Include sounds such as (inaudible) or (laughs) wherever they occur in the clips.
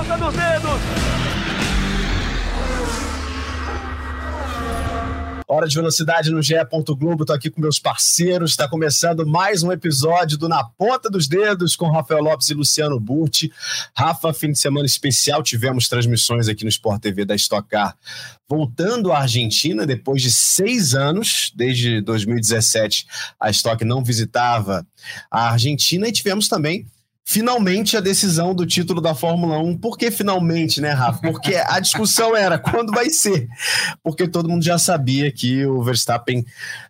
ponta dos dedos. Hora de velocidade no GE. Globo. Tô aqui com meus parceiros. Está começando mais um episódio do Na Ponta dos Dedos com Rafael Lopes e Luciano Burti. Rafa, fim de semana especial. Tivemos transmissões aqui no Sport TV da Stock Car. Voltando à Argentina depois de seis anos, desde 2017, a Stock não visitava a Argentina e tivemos também finalmente a decisão do título da Fórmula 1. Por que finalmente, né, Rafa? Porque a discussão era quando vai ser. Porque todo mundo já sabia que o Verstappen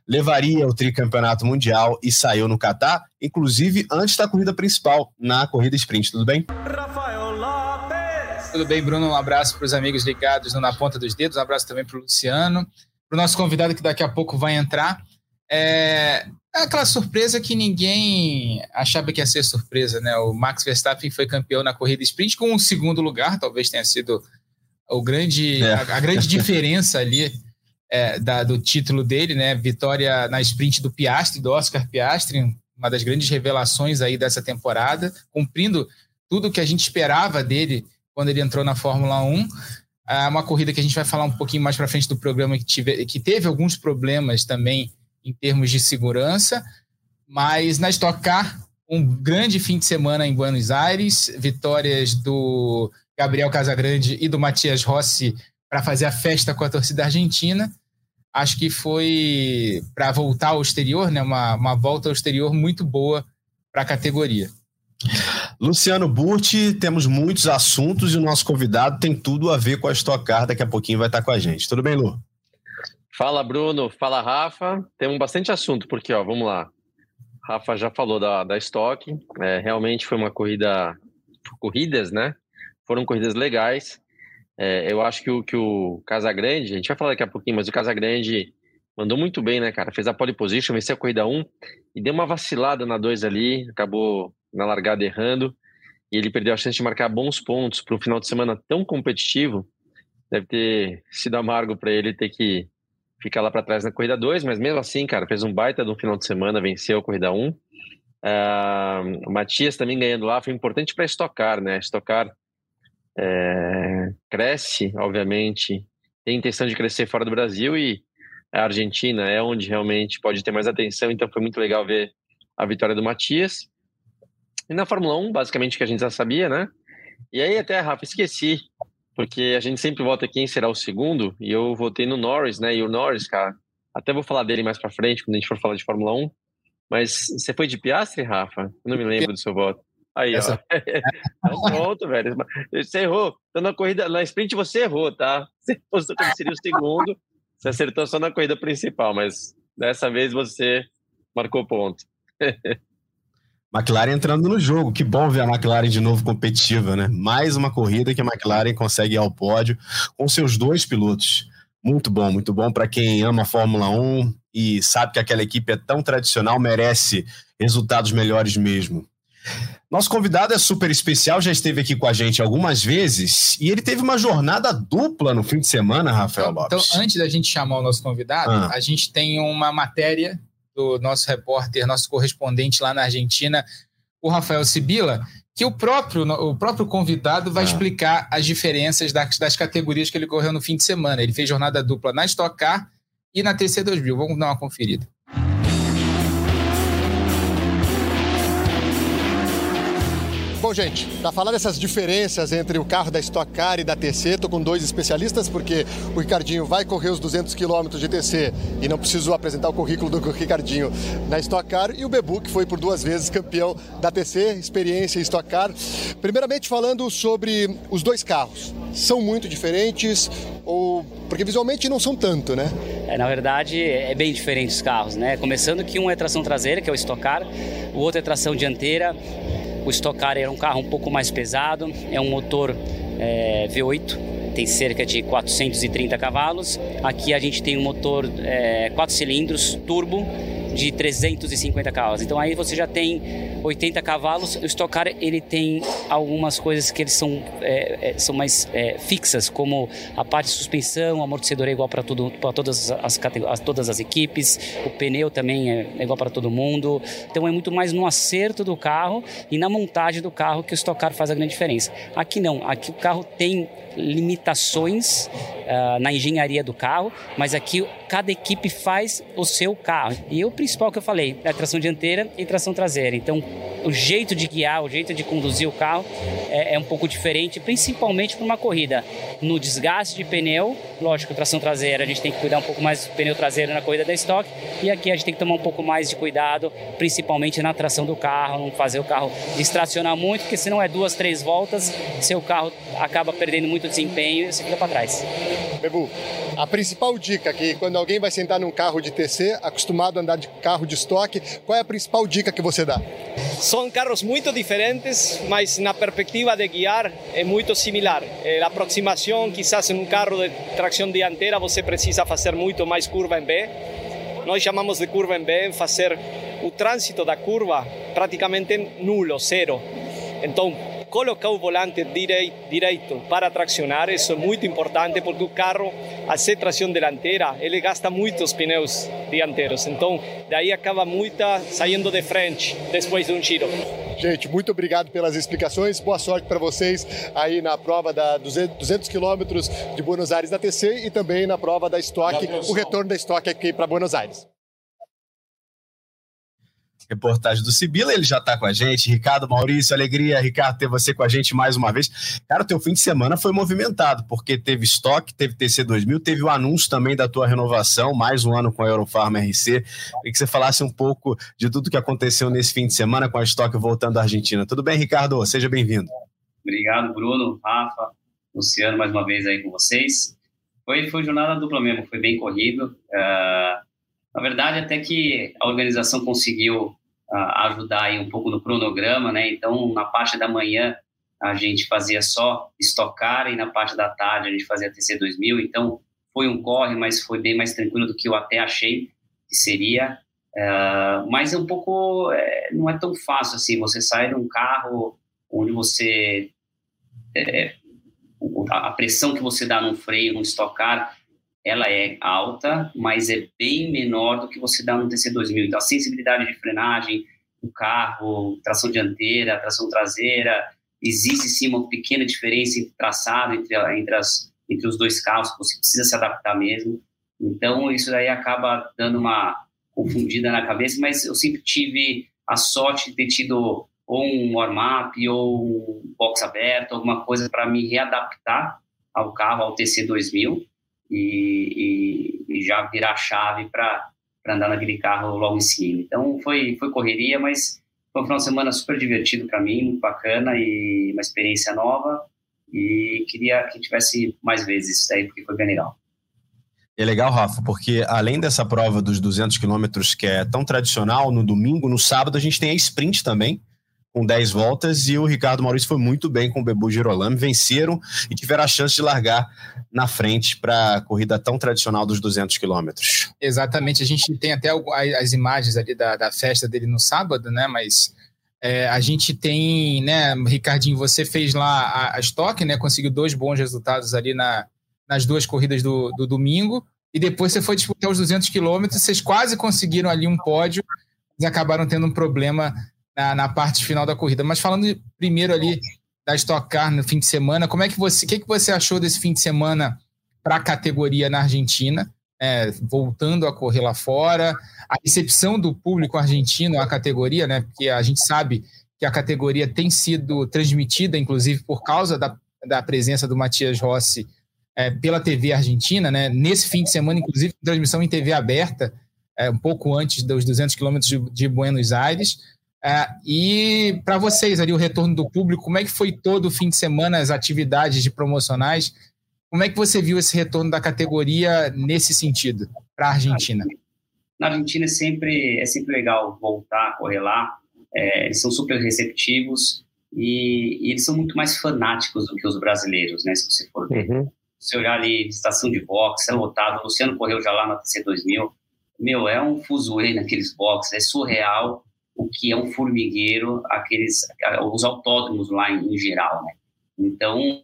levaria o tricampeonato mundial e saiu no Catar, inclusive antes da corrida principal, na corrida sprint. Tudo bem? Rafael Lopes. Tudo bem, Bruno? Um abraço para os amigos ligados no Na Ponta dos Dedos, um abraço também para o Luciano, para o nosso convidado que daqui a pouco vai entrar. É, é aquela surpresa que ninguém achava que ia ser surpresa, né? O Max Verstappen foi campeão na corrida sprint com um segundo lugar, talvez tenha sido o grande, é. a, a, grande diferença ali é, da, do título dele, né? Vitória na sprint do Piastri, do Oscar Piastri, uma das grandes revelações aí dessa temporada, cumprindo tudo que a gente esperava dele quando ele entrou na Fórmula 1. É uma corrida que a gente vai falar um pouquinho mais para frente do programa que, tive, que teve alguns problemas também em termos de segurança, mas na Stock Car, um grande fim de semana em Buenos Aires, vitórias do Gabriel Casagrande e do Matias Rossi para fazer a festa com a torcida argentina. Acho que foi para voltar ao exterior, né? uma, uma volta ao exterior muito boa para a categoria. Luciano Burti, temos muitos assuntos e o nosso convidado tem tudo a ver com a Stock Car, daqui a pouquinho vai estar com a gente. Tudo bem, Lu? Fala, Bruno. Fala, Rafa. Temos bastante assunto, porque, ó, vamos lá. Rafa já falou da, da estoque. É, realmente foi uma corrida. Corridas, né? Foram corridas legais. É, eu acho que o, que o Casagrande, a gente vai falar daqui a pouquinho, mas o Casagrande mandou muito bem, né, cara? Fez a pole position, venceu a corrida 1 e deu uma vacilada na 2 ali, acabou na largada errando. E ele perdeu a chance de marcar bons pontos para um final de semana tão competitivo. Deve ter sido amargo para ele ter que ficar lá para trás na corrida 2, mas mesmo assim, cara, fez um baita de um final de semana, venceu a corrida 1. Um. Uh, o Matias também ganhando lá foi importante para estocar, né? Estocar é, cresce, obviamente, tem intenção de crescer fora do Brasil e a Argentina é onde realmente pode ter mais atenção, então foi muito legal ver a vitória do Matias. E na Fórmula 1, basicamente, que a gente já sabia, né? E aí até, Rafa, esqueci porque a gente sempre vota quem será o segundo, e eu votei no Norris, né? E o Norris, cara, até vou falar dele mais para frente, quando a gente for falar de Fórmula 1. Mas você foi de Piastre, Rafa? Eu não me lembro do seu voto. Aí, Essa... ó. Pronto, (laughs) velho. Você errou. Então, na corrida, na sprint você errou, tá? Você postou como seria o segundo, você acertou só na corrida principal, mas dessa vez você marcou ponto. (laughs) McLaren entrando no jogo. Que bom ver a McLaren de novo competitiva, né? Mais uma corrida que a McLaren consegue ir ao pódio com seus dois pilotos. Muito bom, muito bom para quem ama a Fórmula 1 e sabe que aquela equipe é tão tradicional, merece resultados melhores mesmo. Nosso convidado é super especial, já esteve aqui com a gente algumas vezes e ele teve uma jornada dupla no fim de semana, Rafael então, Lopes. Então, antes da gente chamar o nosso convidado, ah. a gente tem uma matéria do nosso repórter, nosso correspondente lá na Argentina, o Rafael Sibila, que o próprio, o próprio convidado vai ah. explicar as diferenças das, das categorias que ele correu no fim de semana. Ele fez jornada dupla na Stock Car e na TC2000. Vamos dar uma conferida. Bom, gente, para falar dessas diferenças entre o carro da Stock Car e da TC, estou com dois especialistas, porque o Ricardinho vai correr os 200 km de TC e não preciso apresentar o currículo do (laughs) Ricardinho na Stock Car, e o Bebu, que foi por duas vezes campeão da TC, experiência em Stock Car. Primeiramente, falando sobre os dois carros. São muito diferentes, ou porque visualmente não são tanto, né? É, na verdade, é bem diferente os carros, né? Começando que um é tração traseira, que é o Stock Car, o outro é tração dianteira. O Stock Car era um carro um pouco mais pesado, é um motor é, V8, tem cerca de 430 cavalos. Aqui a gente tem um motor é, 4 cilindros turbo de 350 cavalos. Então aí você já tem 80 cavalos. O Stock Car ele tem algumas coisas que eles são, é, é, são mais é, fixas, como a parte de suspensão, o amortecedor é igual para todas as, as, todas as equipes, o pneu também é, igual para todo mundo. Então é muito mais no acerto do carro e na montagem do carro que o Stock Car faz a grande diferença. Aqui não, aqui o carro tem limitações uh, na engenharia do carro, mas aqui cada equipe faz o seu carro. E o principal que eu falei é tração dianteira e tração traseira. Então, o jeito de guiar, o jeito de conduzir o carro é, é um pouco diferente, principalmente para uma corrida. No desgaste de pneu, lógico, tração traseira, a gente tem que cuidar um pouco mais do pneu traseiro na corrida da Stock, e aqui a gente tem que tomar um pouco mais de cuidado, principalmente na tração do carro, não fazer o carro distracionar muito, porque senão é duas, três voltas, seu carro acaba perdendo muito desempenho e você fica para trás. Bebu, a principal dica que quando alguém vai sentar num carro de TC, acostumado a andar de carro de estoque, qual é a principal dica que você dá? São carros muito diferentes, mas na perspectiva de guiar é muito similar. É, a aproximação, quizás em um carro de tração dianteira, você precisa fazer muito mais curva em B. Nós chamamos de curva em B, fazer o trânsito da curva praticamente nulo, zero. Então, colocar o volante direito para tracionar, isso é muito importante porque o carro, a ser tração dianteira, ele gasta muitos pneus dianteiros. Então, daí acaba muita saindo de frente depois de um giro. Gente, muito obrigado pelas explicações. Boa sorte para vocês aí na prova da 200 quilômetros de Buenos Aires da TC e também na prova da Stock, o retorno da Stock aqui para Buenos Aires reportagem do Sibila, ele já está com a gente. Ricardo Maurício, alegria, Ricardo, ter você com a gente mais uma vez. Cara, o teu fim de semana foi movimentado, porque teve estoque, teve TC2000, teve o anúncio também da tua renovação, mais um ano com a Eurofarma RC. Queria que você falasse um pouco de tudo que aconteceu nesse fim de semana com a estoque voltando à Argentina. Tudo bem, Ricardo? Seja bem-vindo. Obrigado, Bruno, Rafa, Luciano, mais uma vez aí com vocês. Foi, foi jornada dupla mesmo, foi bem corrido. Uh, na verdade, até que a organização conseguiu ajudar aí um pouco no cronograma, né? Então, na parte da manhã a gente fazia só estocar e na parte da tarde a gente fazia TC 2000. Então, foi um corre, mas foi bem mais tranquilo do que eu até achei que seria. Uh, mas é um pouco, é, não é tão fácil assim. Você sai de um carro onde você é, a pressão que você dá no freio, no estocar, ela é alta, mas é bem menor do que você dá no TC2000. Então, a sensibilidade de frenagem do carro, tração dianteira, tração traseira, existe sim uma pequena diferença entre traçado entre, entre, as, entre os dois carros, você precisa se adaptar mesmo. Então, isso aí acaba dando uma confundida na cabeça, mas eu sempre tive a sorte de ter tido ou um warm-up ou um box aberto, alguma coisa para me readaptar ao carro, ao TC2000 e, e, e já virar a chave para andar naquele carro logo em seguida. Então foi, foi correria, mas foi um final de semana super divertido para mim, muito bacana e uma experiência nova. E queria que tivesse mais vezes isso daí, porque foi bem legal. É legal, Rafa, porque além dessa prova dos 200 quilômetros que é tão tradicional, no domingo, no sábado a gente tem a sprint também, com 10 voltas e o Ricardo Maurício foi muito bem com o Bebu Girolami, venceram e tiveram a chance de largar na frente para a corrida tão tradicional dos 200 quilômetros. Exatamente, a gente tem até as imagens ali da, da festa dele no sábado, né, mas é, a gente tem, né, Ricardinho, você fez lá a, a Stock, né, conseguiu dois bons resultados ali na, nas duas corridas do, do domingo, e depois você foi disputar os 200 quilômetros, vocês quase conseguiram ali um pódio, e acabaram tendo um problema na, na, parte final da corrida. Mas falando primeiro ali da Stock Car no fim de semana, como é que você, o que, que você achou desse fim de semana para a categoria na Argentina, é, voltando a correr lá fora, a recepção do público argentino à categoria, né? Porque a gente sabe que a categoria tem sido transmitida, inclusive por causa da, da presença do Matias Rossi é, pela TV argentina, né? Nesse fim de semana, inclusive, transmissão em TV aberta, é, um pouco antes dos 200 quilômetros de, de Buenos Aires. É, e para vocês ali, o retorno do público, como é que foi todo o fim de semana, as atividades de promocionais? Como é que você viu esse retorno da categoria nesse sentido, para a Argentina? Na Argentina é sempre, é sempre legal voltar a correr lá, é, eles são super receptivos e, e, eles são muito mais fanáticos do que os brasileiros, né? Se você for ver. Uhum. Se olhar ali, estação de boxe, é lotado. O Luciano correu já lá na TC2000, meu, é um fuzuê naqueles boxes, é surreal o que é um formigueiro, aqueles, os autódromos lá em, em geral, né? Então,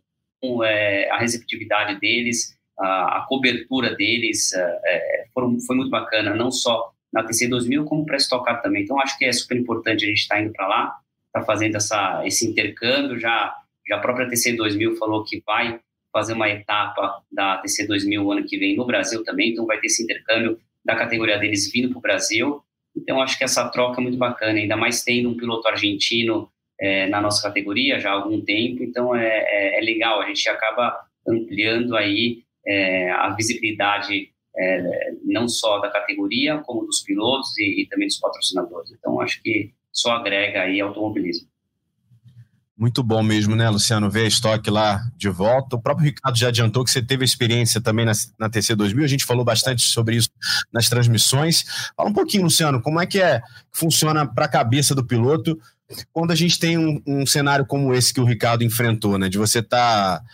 é, a receptividade deles, a, a cobertura deles é, é foram, foi muito bacana, não só na TC 2000, como para estocar também. Então, acho que é super importante a gente estar tá indo para lá, está fazendo essa, esse intercâmbio, já, já a própria TC 2000 falou que vai fazer uma etapa da TC 2000 ano que vem no Brasil também, então vai ter esse intercâmbio da categoria deles vindo para o Brasil, então, acho que essa troca é muito bacana, ainda mais tendo um piloto argentino é, na nossa categoria já há algum tempo, então é, é, é legal, a gente acaba ampliando aí é, a visibilidade é, não só da categoria, como dos pilotos e, e também dos patrocinadores. Então, acho que só agrega aí automobilismo. Muito bom mesmo, né, Luciano? Ver a estoque lá de volta. O próprio Ricardo já adiantou que você teve experiência também na, na TC 2000. A gente falou bastante sobre isso nas transmissões. Fala um pouquinho, Luciano, como é que é funciona para a cabeça do piloto quando a gente tem um, um, cenário como esse que o Ricardo enfrentou, né? De você estar tá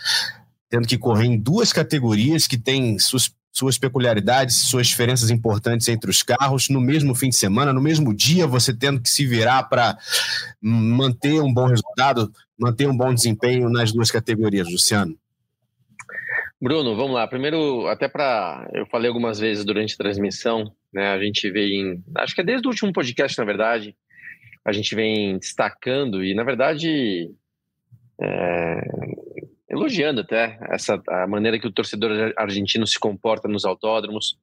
tendo que correr em duas categorias que têm sus suas peculiaridades, suas diferenças importantes entre os carros no mesmo fim de semana, no mesmo dia, você tendo que se virar para manter um bom resultado, manter um bom desempenho nas duas categorias, Luciano? Bruno, vamos lá. Primeiro, até para. Eu falei algumas vezes durante a transmissão, né? A gente vem. Acho que é desde o último podcast, na verdade, a gente vem destacando, e na verdade. É, elogiando até essa a maneira que o torcedor argentino se comporta nos autódromos,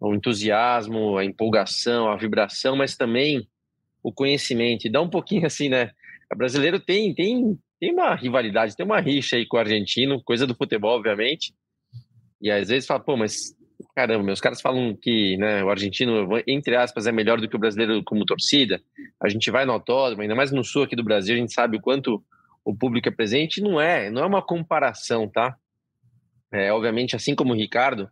o entusiasmo, a empolgação, a vibração, mas também o conhecimento. E dá um pouquinho (laughs) assim, né? O brasileiro tem tem tem uma rivalidade, tem uma rixa aí com o argentino, coisa do futebol, obviamente. E às vezes fala, pô, mas caramba, meus caras falam que né, o argentino, entre aspas, é melhor do que o brasileiro como torcida. A gente vai no autódromo, ainda mais no sul aqui do Brasil, a gente sabe o quanto o público é presente, não é, não é uma comparação, tá? É, obviamente, assim como o Ricardo,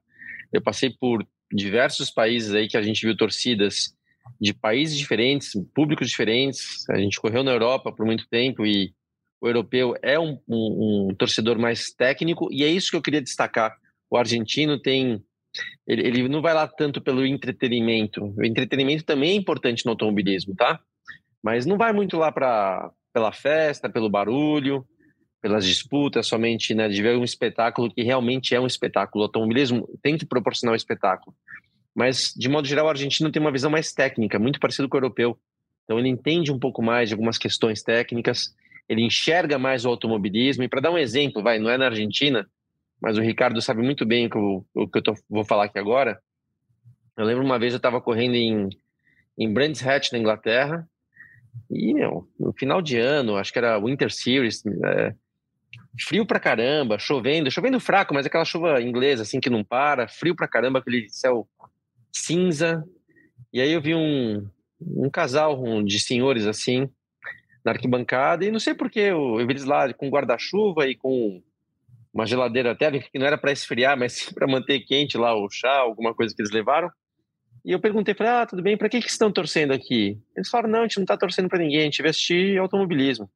eu passei por diversos países aí que a gente viu torcidas de países diferentes, públicos diferentes. A gente correu na Europa por muito tempo e o europeu é um, um, um torcedor mais técnico e é isso que eu queria destacar. O argentino tem ele, ele, não vai lá tanto pelo entretenimento. O entretenimento também é importante no automobilismo, tá? Mas não vai muito lá para pela festa, pelo barulho, pelas disputas, somente né, de ver um espetáculo que realmente é um espetáculo. O automobilismo tem que proporcionar um espetáculo. Mas, de modo geral, o argentino tem uma visão mais técnica, muito parecido com o europeu. Então, ele entende um pouco mais de algumas questões técnicas, ele enxerga mais o automobilismo. E, para dar um exemplo, vai, não é na Argentina, mas o Ricardo sabe muito bem o que eu, o que eu tô, vou falar aqui agora. Eu lembro uma vez eu estava correndo em, em Brands Hatch, na Inglaterra, e, meu, no final de ano, acho que era Winter Series, é, frio pra caramba, chovendo, chovendo fraco, mas aquela chuva inglesa, assim, que não para, frio pra caramba, aquele céu cinza. E aí eu vi um, um casal de senhores, assim, na arquibancada, e não sei porquê, eu, eu vi eles lá com guarda-chuva e com uma geladeira térmica, que não era para esfriar, mas (laughs) para manter quente lá o chá, alguma coisa que eles levaram. E eu perguntei, falei, ah, tudo bem, para que, que estão torcendo aqui? Eles falaram, não, a gente não está torcendo para ninguém, a gente vai assistir automobilismo.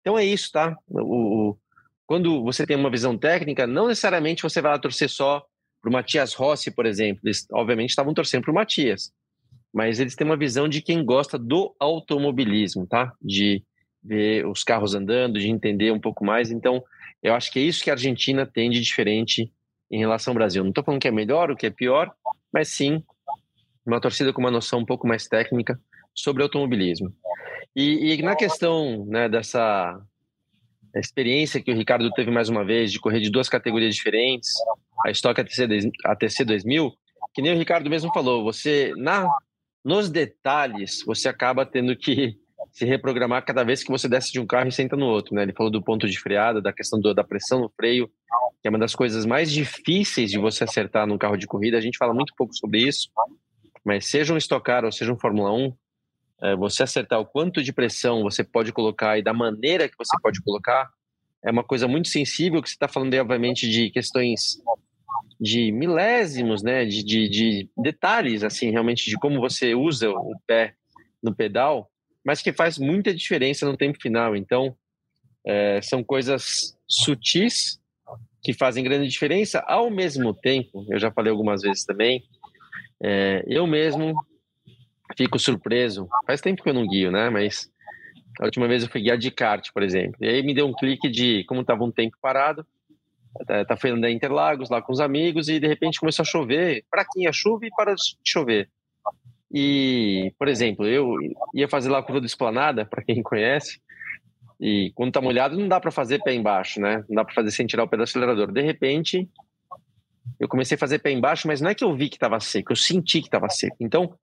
Então é isso, tá? O, o, quando você tem uma visão técnica, não necessariamente você vai lá torcer só para o Matias Rossi, por exemplo. Eles, obviamente, estavam torcendo para o Matias. Mas eles têm uma visão de quem gosta do automobilismo, tá? De ver os carros andando, de entender um pouco mais. Então, eu acho que é isso que a Argentina tem de diferente em relação ao Brasil. Não estou falando que é melhor ou que é pior, mas sim uma torcida com uma noção um pouco mais técnica sobre automobilismo. E, e na questão né, dessa experiência que o Ricardo teve mais uma vez de correr de duas categorias diferentes, a Stock ATC, ATC 2000, que nem o Ricardo mesmo falou, você na nos detalhes você acaba tendo que se reprogramar cada vez que você desce de um carro e senta no outro, né? Ele falou do ponto de freada, da questão do, da pressão no freio, que é uma das coisas mais difíceis de você acertar num carro de corrida. A gente fala muito pouco sobre isso, mas seja um Stock Car ou seja um Fórmula 1, é, você acertar o quanto de pressão você pode colocar e da maneira que você pode colocar, é uma coisa muito sensível, que você está falando aí, obviamente, de questões de milésimos, né, de, de, de, detalhes, assim, realmente, de como você usa o pé no pedal, mas que faz muita diferença no tempo final. Então, é, são coisas sutis que fazem grande diferença, ao mesmo tempo, eu já falei algumas vezes também, É, eu mesmo fico surpreso. Faz tempo que eu não guio, né? Mas a última vez eu fui guiar de kart, por exemplo. E aí me deu um clique de como estava um tempo parado. Tá, tá fazendo da Interlagos lá com os amigos e de repente começou a chover. Fraquinha chuva e para de chover. E, por exemplo, eu ia fazer lá a curva do Esplanada, para quem conhece, e quando tá molhado não dá para fazer pé embaixo, né? Não dá para fazer sem tirar o pé do acelerador. De repente, eu comecei a fazer pé embaixo, mas não é que eu vi que estava seco, eu senti que estava seco. Então, o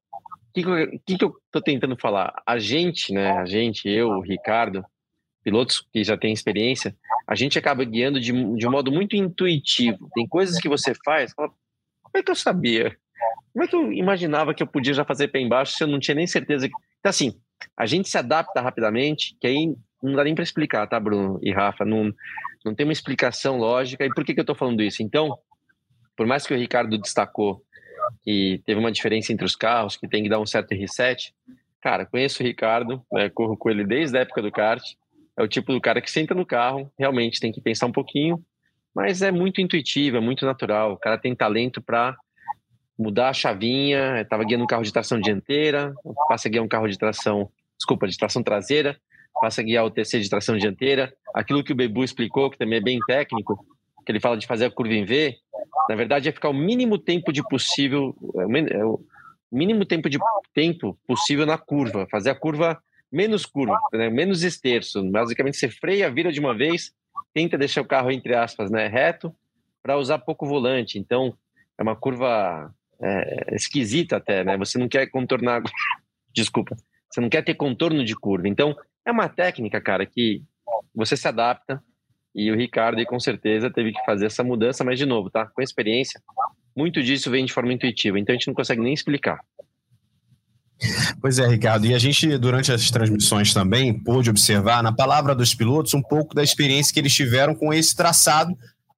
que, que, eu tô tentando falar? A gente, né? A gente, eu, o Ricardo, pilotos que já têm experiência, a gente acaba guiando de, de um modo muito intuitivo. Tem coisas que você faz, fala, como é que eu sabia? Como é que eu imaginava que eu podia já fazer pé embaixo se eu não tinha nem certeza? Que... Então, assim, a gente se adapta rapidamente, que aí não dá nem para explicar, tá, Bruno e Rafa? Não, não tem uma explicação lógica. E por que, que eu estou falando isso? Então, por mais que o Ricardo destacou que teve uma diferença entre os carros, que tem que dar um certo reset, cara, conheço o Ricardo, né, corro com ele desde a época do kart. É o tipo do cara que senta no carro, realmente tem que pensar um pouquinho, mas é muito intuitivo, é muito natural. O cara tem talento para mudar a chavinha, estava guiando um carro de tração dianteira, passa a guiar um carro de tração, desculpa, de tração traseira, passa a guiar o TC de tração dianteira. Aquilo que o Bebu explicou, que também é bem técnico, que ele fala de fazer a curva em V, na verdade é ficar o mínimo tempo de possível, é o mínimo tempo de tempo possível na curva, fazer a curva menos curva, né, menos esterço. Basicamente você freia, vira de uma vez, tenta deixar o carro entre aspas, né, reto, para usar pouco volante. Então é uma curva é, esquisita até, né? Você não quer contornar, (laughs) desculpa, você não quer ter contorno de curva. Então, é uma técnica, cara, que você se adapta e o Ricardo, com certeza, teve que fazer essa mudança, mas de novo, tá? Com experiência, muito disso vem de forma intuitiva, então a gente não consegue nem explicar. Pois é, Ricardo. E a gente, durante as transmissões também, pôde observar na palavra dos pilotos um pouco da experiência que eles tiveram com esse traçado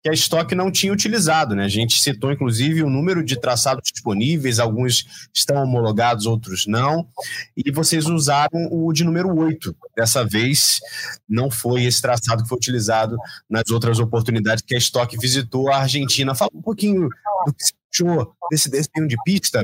que a estoque não tinha utilizado. Né? A gente citou, inclusive, o número de traçados disponíveis, alguns estão homologados, outros não, e vocês usaram o de número 8. Dessa vez, não foi esse traçado que foi utilizado nas outras oportunidades que a estoque visitou a Argentina. Fala um pouquinho do que você achou desse desenho de pista,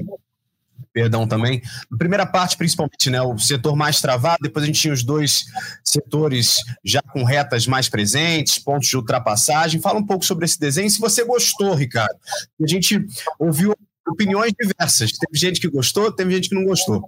perdão, também. Na primeira parte, principalmente, né, o setor mais travado, depois a gente tinha os dois setores já com retas mais presentes, pontos de ultrapassagem. Fala um pouco sobre esse desenho, se você gostou, Ricardo. A gente ouviu opiniões diversas. Teve gente que gostou, teve gente que não gostou.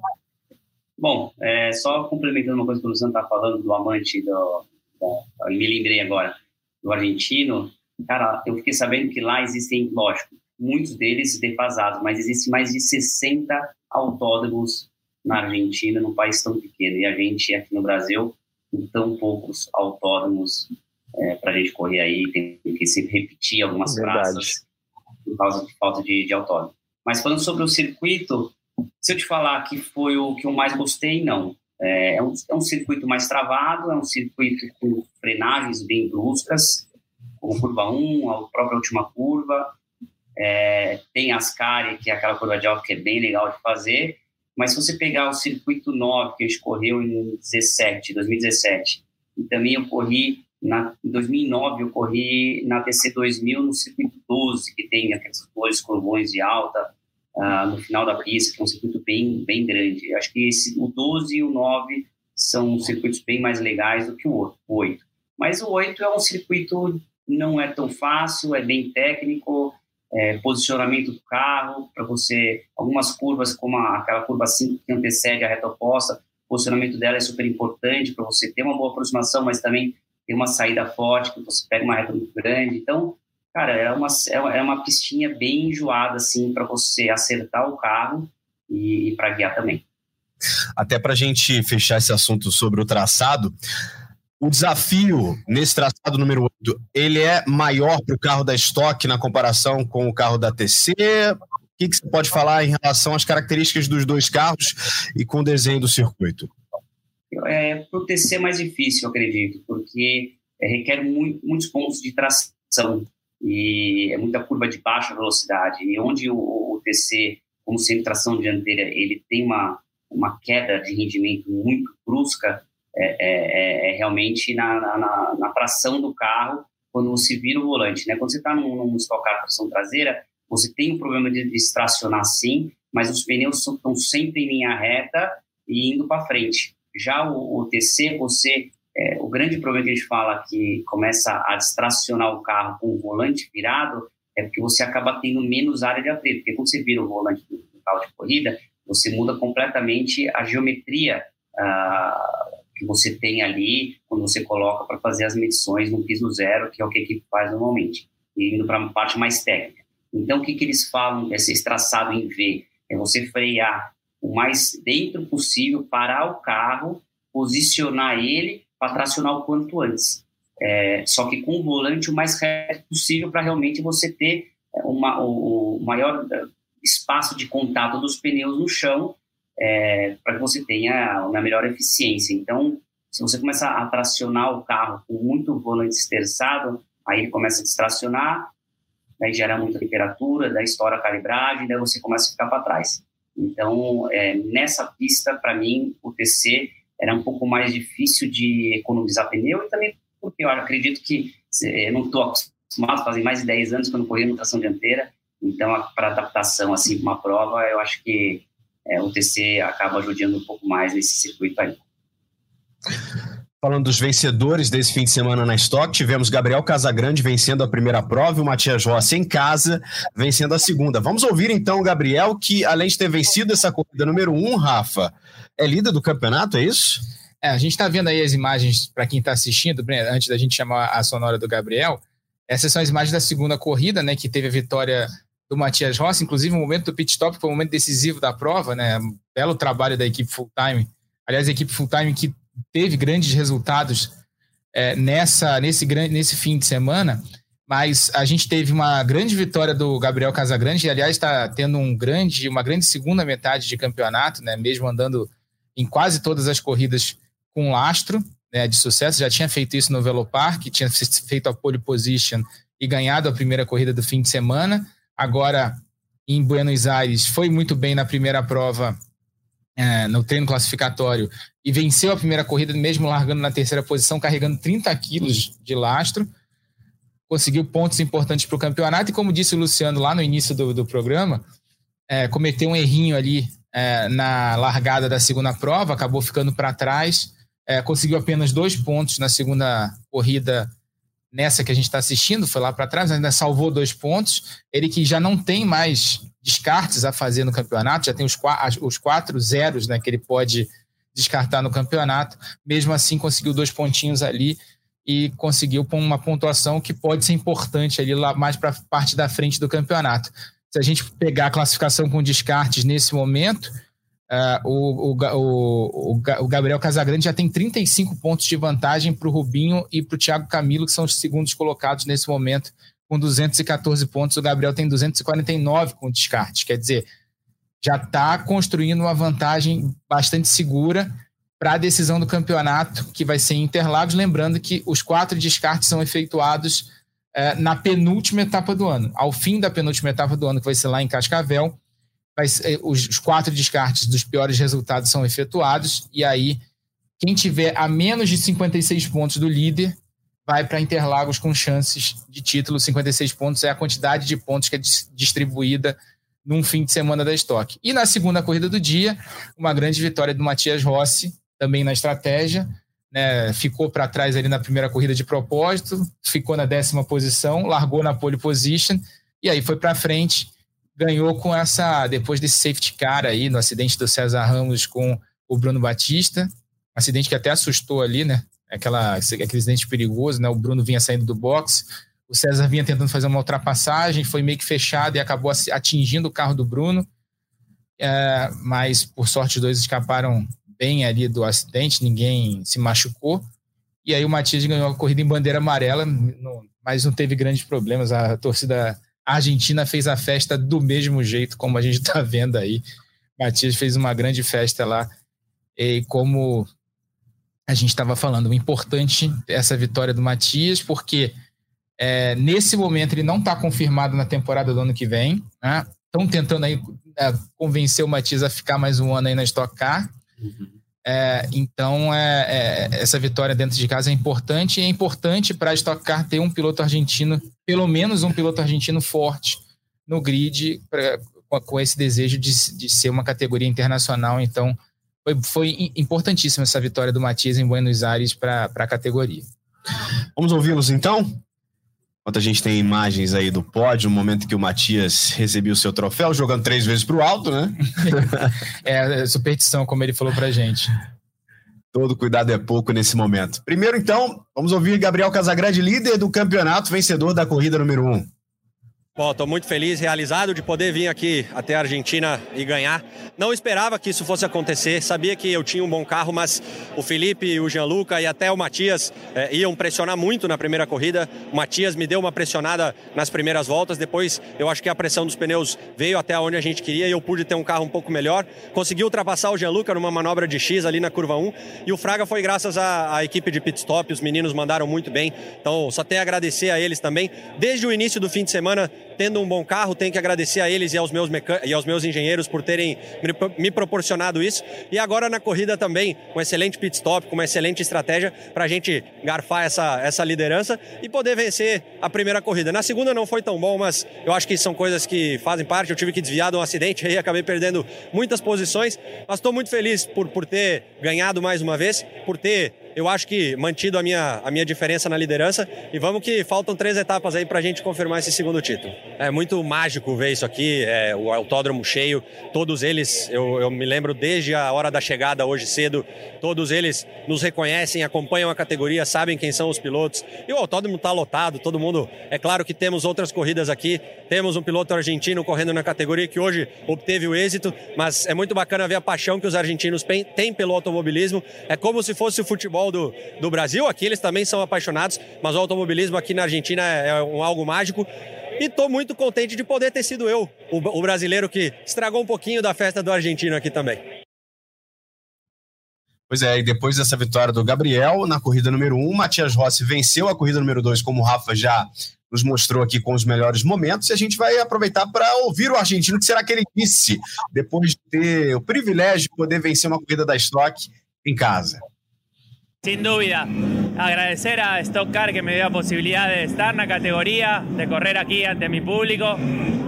Bom, é, só complementando uma coisa que o Luciano está falando do amante do, da, me lembrei agora, do argentino, cara, eu fiquei sabendo que lá existem, lógico, muitos deles defasados, mas existem mais de 60 autódromos na Argentina, num país tão pequeno. E a gente aqui no Brasil, com tão poucos autódromos é, para a gente correr aí, tem que se repetir algumas Verdade. praças por causa de falta de, de autódromo. Mas falando sobre o circuito, se eu te falar que foi o que eu mais gostei, não. É, é, um, é um circuito mais travado, é um circuito com frenagens bem bruscas, como curva 1, a própria última curva, é, tem Ascari, que é aquela curva de alto que é bem legal de fazer, mas se você pegar o circuito 9, que a gente correu em 17, 2017, e também eu corri, na, em 2009, eu corri na TC 2000 no circuito 12, que tem aqueles dois curvões de alta uh, no final da pista, que é um circuito bem, bem grande. Acho que esse, o 12 e o 9 são circuitos bem mais legais do que o 8. Mas o 8 é um circuito não é tão fácil, é bem técnico, é, posicionamento do carro, para você, algumas curvas, como a, aquela curva 5 que antecede a reta oposta, o posicionamento dela é super importante para você ter uma boa aproximação, mas também ter uma saída forte, que você pega uma reta muito grande. Então, cara, é uma, é uma pistinha bem enjoada, assim, para você acertar o carro e, e para guiar também. Até para a gente fechar esse assunto sobre o traçado, o desafio nesse traçado número 8, ele é maior para o carro da Stock na comparação com o carro da TC? O que, que você pode falar em relação às características dos dois carros e com o desenho do circuito? É, para o TC é mais difícil, acredito, porque é, requer muito, muitos pontos de tração e é muita curva de baixa velocidade. E onde o, o TC, como sendo tração dianteira, ele tem uma, uma queda de rendimento muito brusca, é, é, é, realmente na, na, na, tração do carro quando você vira o volante. Né? Quando você está num, num estocar tração traseira, você tem um problema de, estacionar sim, mas os pneus estão sempre em linha reta e indo para frente. Já o, o TC, você é, o grande problema que a gente fala que começa a distracionar o carro com o volante virado é porque você acaba tendo menos área de atrito. Porque quando você vira o volante do carro de corrida, você muda completamente a geometria ah, que você tem ali quando você coloca para fazer as medições no piso zero, que é o que a equipe faz normalmente, e indo para uma parte mais técnica. Então, o que, que eles falam desse traçado em V? É você frear o mais dentro possível, parar o carro, posicionar ele para tracionar o quanto antes. É, só que com o volante o mais reto possível para realmente você ter uma, o, o, maior espaço de contato dos pneus no chão é, para que você tenha uma melhor eficiência. Então, se você começa a tracionar o carro com muito volante esterçado, aí ele começa a distracionar, daí gera muita temperatura, daí estoura a calibragem, daí você começa a ficar para trás. Então, é, nessa pista, para mim, o TC era um pouco mais difícil de economizar pneu e também porque eu acredito que eu não estou acostumado, fazem mais de 10 anos que eu não corri no tração dianteira, então para adaptação assim para uma prova, eu acho que é, o TC acaba ajudando um pouco mais nesse circuito aí. Falando dos vencedores desse fim de semana na Stock, tivemos Gabriel Casagrande vencendo a primeira prova e o Matias Rossi em casa vencendo a segunda. Vamos ouvir então o Gabriel, que além de ter vencido essa corrida número um, Rafa, é líder do campeonato, é isso? É, a gente está vendo aí as imagens, para quem está assistindo, antes da gente chamar a sonora do Gabriel, essas são as imagens da segunda corrida, né, que teve a vitória do Matias Rossi, inclusive o momento do pit stop foi um momento decisivo da prova, né, belo trabalho da equipe full time, aliás, a equipe full time que teve grandes resultados é, nessa, nesse, nesse fim de semana, mas a gente teve uma grande vitória do Gabriel Casagrande, e aliás está tendo um grande, uma grande segunda metade de campeonato, né, mesmo andando em quase todas as corridas com lastro né, de sucesso, já tinha feito isso no Velopark, tinha feito a pole position e ganhado a primeira corrida do fim de semana. Agora, em Buenos Aires, foi muito bem na primeira prova, é, no treino classificatório, e venceu a primeira corrida, mesmo largando na terceira posição, carregando 30 quilos de lastro. Conseguiu pontos importantes para o campeonato, e como disse o Luciano lá no início do, do programa, é, cometeu um errinho ali é, na largada da segunda prova, acabou ficando para trás, é, conseguiu apenas dois pontos na segunda corrida nessa que a gente está assistindo, foi lá para trás, ainda salvou dois pontos. Ele que já não tem mais descartes a fazer no campeonato, já tem os, os quatro zeros né, que ele pode descartar no campeonato, mesmo assim conseguiu dois pontinhos ali e conseguiu uma pontuação que pode ser importante ali lá mais para a parte da frente do campeonato. Se a gente pegar a classificação com descartes nesse momento, uh, o, o, o, Gabriel Casagrande já tem 35 pontos de vantagem para o Rubinho e para o Thiago Camilo, que são os segundos colocados nesse momento, com 214 pontos. O Gabriel tem 249 com descartes. Quer dizer, já está construindo uma vantagem bastante segura para a decisão do campeonato, que vai ser em Interlagos. Lembrando que os quatro descartes são efetuados é, na penúltima etapa do ano. Ao fim da penúltima etapa do ano, que vai ser lá em Cascavel, ser, os, os quatro descartes dos piores resultados são efetuados, e aí quem tiver a menos de 56 pontos do líder vai para Interlagos com chances de título. 56 pontos é a quantidade de pontos que é distribuída num fim de semana da estoque. E na segunda corrida do dia, uma grande vitória do Matias Rossi, também na estratégia, né, ficou para trás ali na primeira corrida de propósito, ficou na décima posição, largou na pole position e aí foi para frente, ganhou com essa depois desse safety car aí no acidente do César Ramos com o Bruno Batista, acidente que até assustou ali, né? Aquela aquele acidente perigoso, né? O Bruno vinha saindo do box, o César vinha tentando fazer uma ultrapassagem, foi meio que fechado e acabou atingindo o carro do Bruno. É, mas por sorte os dois escaparam bem ali do acidente, ninguém se machucou. E aí o Matias ganhou a corrida em bandeira amarela, mas não teve grandes problemas. A torcida argentina fez a festa do mesmo jeito, como a gente está vendo aí. Matias fez uma grande festa lá. E como a gente estava falando, importante essa vitória do Matias, porque é, nesse momento ele não está confirmado na temporada do ano que vem. Estão né? tentando aí é, convencer o Matias a ficar mais um ano aí na Stock Car. Uhum. É, então, é, é, essa vitória dentro de casa é importante e é importante para a Stock Car ter um piloto argentino, pelo menos um piloto argentino forte no grid, pra, com esse desejo de, de ser uma categoria internacional. Então, foi, foi importantíssima essa vitória do Matias em Buenos Aires para a categoria. Vamos ouvi-los então? Enquanto a gente tem imagens aí do pódio, no momento que o Matias recebeu o seu troféu, jogando três vezes para o alto, né? (laughs) é, é, superstição, como ele falou para gente. Todo cuidado é pouco nesse momento. Primeiro, então, vamos ouvir Gabriel Casagrande, líder do campeonato, vencedor da corrida número um. Bom, estou muito feliz, realizado de poder vir aqui até a Argentina e ganhar. Não esperava que isso fosse acontecer, sabia que eu tinha um bom carro, mas o Felipe, o Gianluca e até o Matias é, iam pressionar muito na primeira corrida. O Matias me deu uma pressionada nas primeiras voltas, depois eu acho que a pressão dos pneus veio até onde a gente queria e eu pude ter um carro um pouco melhor. Consegui ultrapassar o Gianluca numa manobra de X ali na curva 1 e o Fraga foi graças à, à equipe de pit stop, os meninos mandaram muito bem, então só tenho a agradecer a eles também. Desde o início do fim de semana tendo um bom carro, tenho que agradecer a eles e aos meus, e aos meus engenheiros por terem me proporcionado isso. E agora na corrida também, um excelente pit stop, com uma excelente estratégia para a gente garfar essa, essa liderança e poder vencer a primeira corrida. Na segunda não foi tão bom, mas eu acho que são coisas que fazem parte. Eu tive que desviar de um acidente e (laughs) acabei perdendo muitas posições, mas estou muito feliz por, por ter ganhado mais uma vez, por ter eu acho que mantido a minha, a minha diferença na liderança e vamos que faltam três etapas aí para a gente confirmar esse segundo título. É muito mágico ver isso aqui, é, o autódromo cheio, todos eles, eu, eu me lembro desde a hora da chegada hoje cedo, todos eles nos reconhecem, acompanham a categoria, sabem quem são os pilotos e o autódromo está lotado, todo mundo. É claro que temos outras corridas aqui, temos um piloto argentino correndo na categoria que hoje obteve o êxito, mas é muito bacana ver a paixão que os argentinos têm pelo automobilismo. É como se fosse o futebol futebol do, do Brasil. Aqui eles também são apaixonados, mas o automobilismo aqui na Argentina é, é um algo mágico. E estou muito contente de poder ter sido eu, o, o brasileiro que estragou um pouquinho da festa do argentino aqui também. Pois é, e depois dessa vitória do Gabriel na corrida número 1, um, Matias Rossi venceu a corrida número 2, como o Rafa já nos mostrou aqui com os melhores momentos, e a gente vai aproveitar para ouvir o argentino, que será que ele disse, depois de ter o privilégio de poder vencer uma corrida da Stock em casa. Sin duda, agradecer a Stock Car que me dio la posibilidad de estar en la categoría, de correr aquí ante mi público.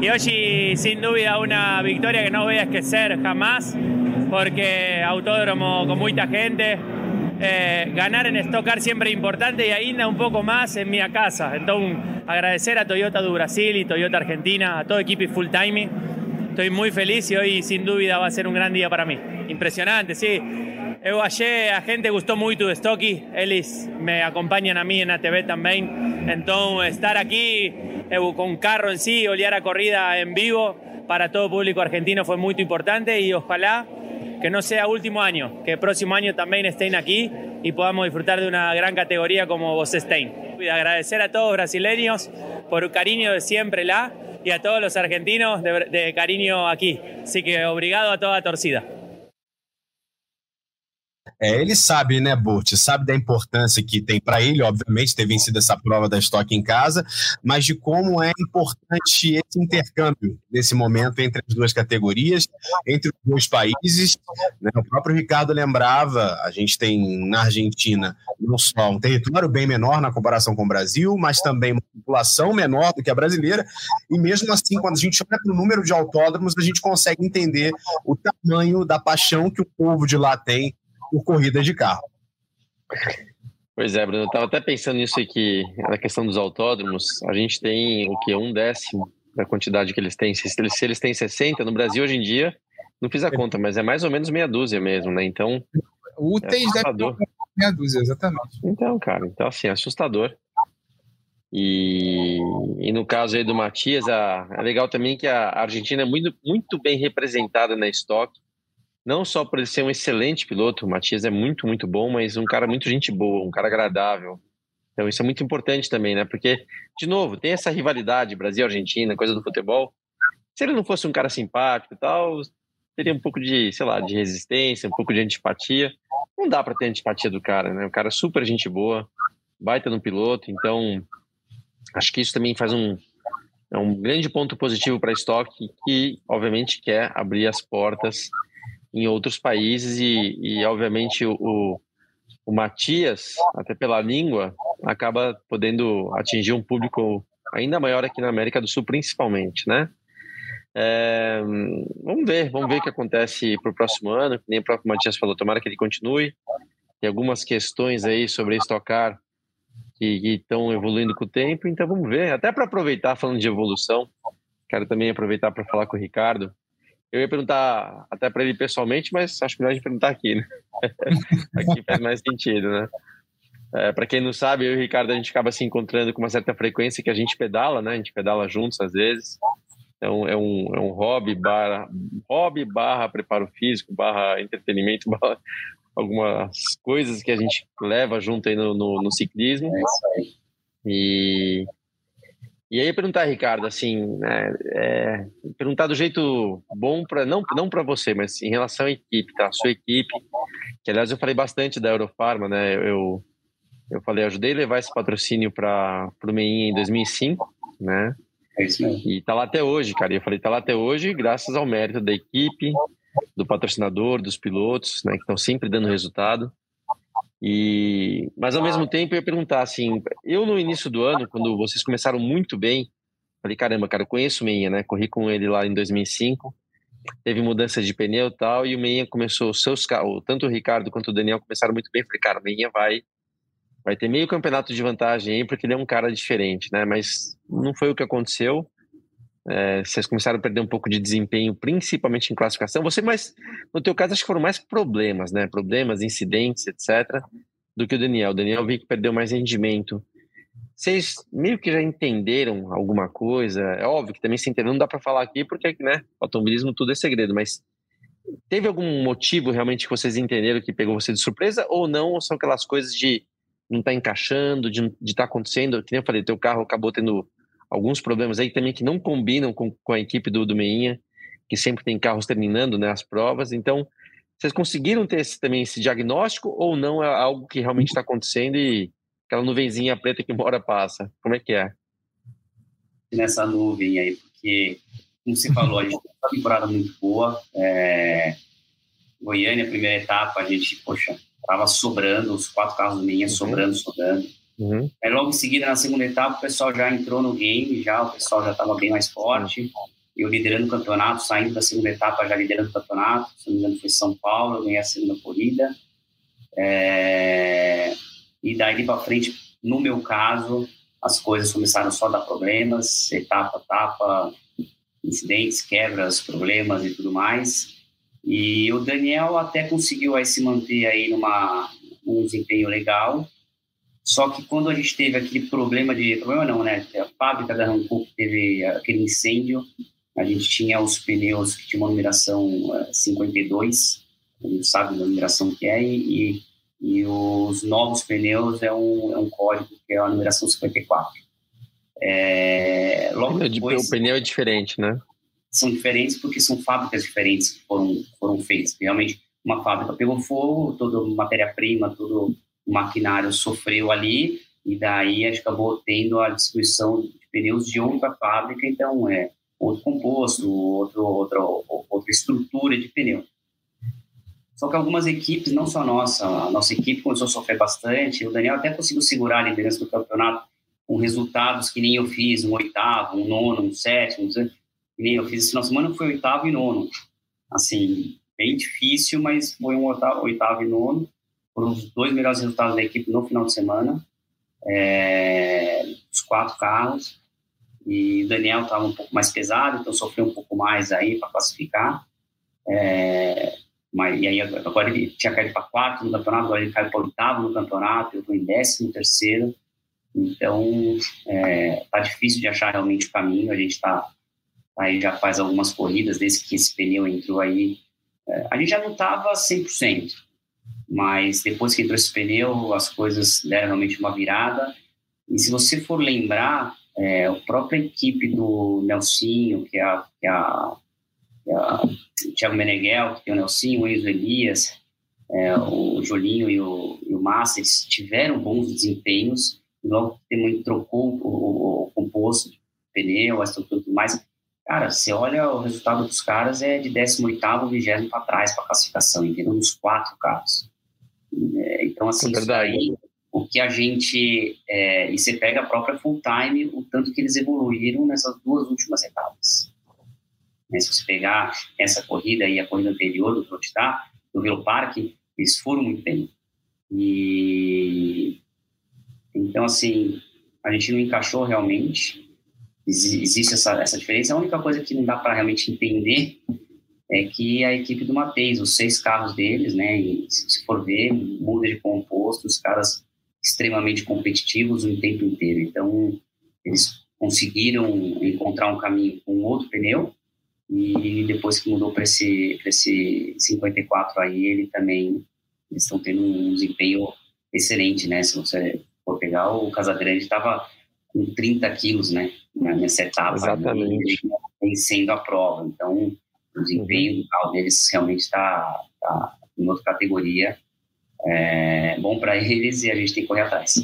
Y hoy, sin duda, una victoria que no voy a esquecer jamás, porque autódromo con mucha gente, eh, ganar en Stock Car siempre es importante y ainda un poco más en mi casa. Entonces, agradecer a Toyota do Brasil y Toyota Argentina, a todo equipo y full timing. Estoy muy feliz y hoy sin duda va a ser un gran día para mí. Impresionante, sí Eu achei, a gente gostou muito do estoque, eles me acompanham a mim na TV também, então estar aqui eu, com carro em si, olhar a corrida em vivo para todo público argentino foi muito importante e ojalá que não seja o último ano, que o próximo ano também estejam aqui e podamos disfrutar de uma grande categoria como vocês têm. E agradecer a todos os brasileiros por o carinho de sempre lá e a todos os argentinos de, de carinho aqui. Así que obrigado a toda torcida. É, ele sabe, né, Burt? Sabe da importância que tem para ele, obviamente, ter vencido essa prova da estoque em casa, mas de como é importante esse intercâmbio nesse momento entre as duas categorias, entre os dois países. Né? O próprio Ricardo lembrava, a gente tem na Argentina não só um território bem menor na comparação com o Brasil, mas também uma população menor do que a brasileira, e mesmo assim, quando a gente olha para o número de autódromos, a gente consegue entender o tamanho da paixão que o povo de lá tem por corridas de carro. Pois é, Bruno, eu estava até pensando nisso aqui, na questão dos autódromos. A gente tem o que? Um décimo da quantidade que eles têm. Se eles, se eles têm 60, no Brasil hoje em dia, não fiz a conta, mas é mais ou menos meia dúzia mesmo, né? Então. Úteis é deve meia dúzia, exatamente. Então, cara, então assim, é assustador. E, e no caso aí do Matias, a, é legal também que a Argentina é muito, muito bem representada na estoque não só por ele ser um excelente piloto, o Matias é muito, muito bom, mas um cara muito gente boa, um cara agradável. Então isso é muito importante também, né? Porque, de novo, tem essa rivalidade Brasil-Argentina, coisa do futebol. Se ele não fosse um cara simpático e tal, teria um pouco de, sei lá, de resistência, um pouco de antipatia. Não dá para ter antipatia do cara, né? O cara é super gente boa, baita no piloto, então acho que isso também faz um, é um grande ponto positivo para a Stock, que obviamente quer abrir as portas em outros países e, e obviamente, o, o Matias, até pela língua, acaba podendo atingir um público ainda maior aqui na América do Sul, principalmente, né? É, vamos ver, vamos ver o que acontece para o próximo ano. Nem o próprio Matias falou, tomara que ele continue. Tem algumas questões aí sobre estocar que estão evoluindo com o tempo, então vamos ver. Até para aproveitar, falando de evolução, quero também aproveitar para falar com o Ricardo. Eu ia perguntar até para ele pessoalmente, mas acho melhor a gente perguntar aqui, né? (laughs) aqui faz mais sentido, né? É, para quem não sabe, eu e o Ricardo a gente acaba se encontrando com uma certa frequência que a gente pedala, né? A gente pedala juntos às vezes. Então é um, é um hobby barra, hobby barra preparo físico, barra entretenimento, (laughs) barra algumas coisas que a gente leva junto aí no, no, no ciclismo. E, e aí perguntar, Ricardo, assim, né, é, perguntar do jeito bom para não não para você, mas em relação à equipe, tá? A sua equipe, que aliás eu falei bastante da Eurofarma, né? Eu eu falei, ajudei a levar esse patrocínio para o Meinha em 2005, né? É isso mesmo. E tá lá até hoje, cara. E eu falei, tá lá até hoje graças ao mérito da equipe, do patrocinador, dos pilotos, né, que estão sempre dando resultado. E mas ao mesmo tempo eu ia perguntar assim, eu no início do ano, quando vocês começaram muito bem, falei, caramba, cara, eu conheço o Meinha, né? Corri com ele lá em 2005. Teve mudança de pneu e tal, e o Meinha começou, seus carros, tanto o Ricardo quanto o Daniel começaram muito bem. Falei, cara, o Meinha vai vai ter meio campeonato de vantagem aí, porque ele é um cara diferente, né? Mas não foi o que aconteceu. É, vocês começaram a perder um pouco de desempenho, principalmente em classificação. Você mais, no teu caso, acho que foram mais problemas, né? Problemas, incidentes, etc., do que o Daniel. O Daniel vi que perdeu mais rendimento. Vocês meio que já entenderam alguma coisa? É óbvio que também se entendeu, não dá para falar aqui, porque, né? automobilismo tudo é segredo, mas teve algum motivo realmente que vocês entenderam que pegou você de surpresa ou não? Ou são aquelas coisas de não estar tá encaixando, de estar tá acontecendo? Que nem eu falei, teu carro acabou tendo alguns problemas aí também que não combinam com, com a equipe do, do Meinha, que sempre tem carros terminando né, as provas. Então, vocês conseguiram ter esse, também esse diagnóstico ou não é algo que realmente está acontecendo e aquela nuvenzinha preta que uma hora passa? Como é que é? Nessa nuvem aí, porque, como você falou, a gente tem uma temporada muito boa. É... Goiânia, primeira etapa, a gente, poxa, tava sobrando, os quatro carros do Meinha uhum. sobrando, sobrando. Uhum. Aí logo em seguida, na segunda etapa, o pessoal já entrou no game, já o pessoal já estava bem mais forte. Eu liderando o campeonato, saindo da segunda etapa, já liderando o campeonato. Se não me engano, foi São Paulo, eu ganhei a segunda corrida. É... E daí para frente, no meu caso, as coisas começaram só a dar problemas, etapa, etapa, incidentes, quebras, problemas e tudo mais. E o Daniel até conseguiu aí se manter aí numa um desempenho legal, só que quando a gente teve aquele problema de. Problema não, né? A fábrica da Rancook teve aquele incêndio, a gente tinha os pneus que tinham uma numeração 52, a gente sabe a numeração que é, e, e os novos pneus é um, é um código que é a numeração 54. É, logo depois, o pneu é diferente, né? São diferentes porque são fábricas diferentes que foram, foram feitas. Realmente, uma fábrica pegou fogo, toda matéria-prima, todo o maquinário sofreu ali e daí acabou tendo a distribuição de pneus de outra fábrica, então é outro composto, outro, outra, outra estrutura de pneu. Só que algumas equipes, não só a nossa, a nossa equipe começou a sofrer bastante, o Daniel até conseguiu segurar a liderança do campeonato com resultados que nem eu fiz, um oitavo, um nono, um sétimo, que nem eu fiz esse final de semana, foi oitavo e nono. Assim, bem difícil, mas foi um oitavo, oitavo e nono foram os dois melhores resultados da equipe no final de semana, é, os quatro carros, e o Daniel estava um pouco mais pesado, então sofreu um pouco mais aí para classificar, é, mas, e aí agora ele tinha caído para quarto no campeonato, agora ele caiu para oitavo no campeonato, eu estou em décimo terceiro, então é, tá difícil de achar realmente o caminho, a gente está aí já faz algumas corridas desde que esse pneu entrou aí, é, a gente já não estava 100%, mas depois que entrou esse pneu, as coisas deram realmente uma virada. E se você for lembrar, é, a própria equipe do Nelsinho, que é a, que é a, que é a o Thiago Meneghel, que tem o Nelsinho, o Enzo Elias, é, o Jolinho e o, e o Massa, eles tiveram bons desempenhos. E logo que trocou o, o, o composto de pneu, a estrutura e tudo mais, Cara, você olha o resultado dos caras é de 18º, 20 para trás para classificação, entendeu? Nos quatro carros. É, então, assim, é aí, o que a gente... É, e você pega a própria full time, o tanto que eles evoluíram nessas duas últimas etapas. Né? Se você pegar essa corrida e a corrida anterior do Trotidá, do Velo Parque, eles foram muito bem. E então assim, a gente não encaixou realmente. Existe essa, essa diferença. A única coisa que não dá para realmente entender é que a equipe do Mateis, os seis carros deles, né, se for ver, muda de composto, os caras extremamente competitivos o tempo inteiro. Então, eles conseguiram encontrar um caminho com outro pneu e depois que mudou para esse, esse 54 aí, ele também, eles estão tendo um desempenho excelente, né? Se você for pegar, o Casagrande estava com 30 quilos, né? Nessa etapa. Exatamente. Vencendo a prova. Então, o desempenho uhum. deles realmente está tá em outra categoria. É bom para eles e a gente tem que correr atrás.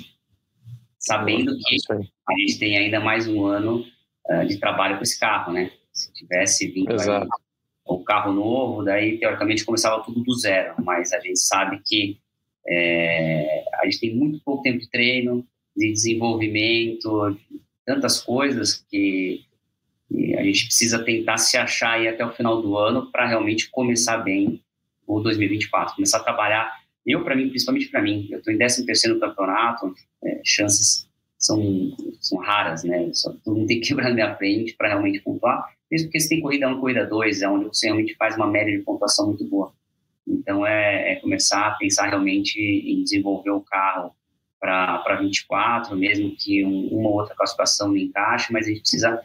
Sabendo que a gente tem ainda mais um ano uh, de trabalho com esse carro, né? Se tivesse vindo aí, o carro novo, daí teoricamente começava tudo do zero, mas a gente sabe que é, a gente tem muito pouco tempo de treino, de desenvolvimento, tantas coisas que e a gente precisa tentar se achar aí até o final do ano para realmente começar bem o 2024, começar a trabalhar. Eu, para mim, principalmente para mim, eu estou em 13 no campeonato, é, chances são, são raras, né? Só, todo mundo tem que (laughs) quebrar na minha frente para realmente pontuar, mesmo porque você tem corrida 1, corrida 2, é onde você realmente faz uma média de pontuação muito boa. Então, é, é começar a pensar realmente em desenvolver o carro para 24, mesmo que um, uma ou outra classificação não encaixe, mas a gente precisa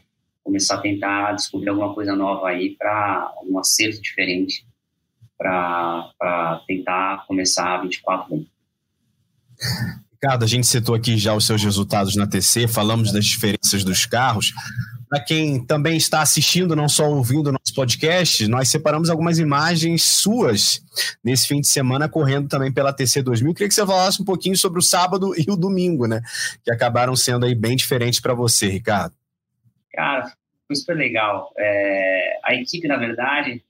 começar a tentar descobrir alguma coisa nova aí para um acerto diferente para tentar começar a 24 bem. Ricardo, a gente citou aqui já os seus resultados na TC, falamos das diferenças dos carros. Para quem também está assistindo, não só ouvindo o nosso podcast, nós separamos algumas imagens suas nesse fim de semana correndo também pela TC 2000. Queria que você falasse um pouquinho sobre o sábado e o domingo, né? Que acabaram sendo aí bem diferentes para você, Ricardo. Cara, foi super legal. É, a equipe, na verdade,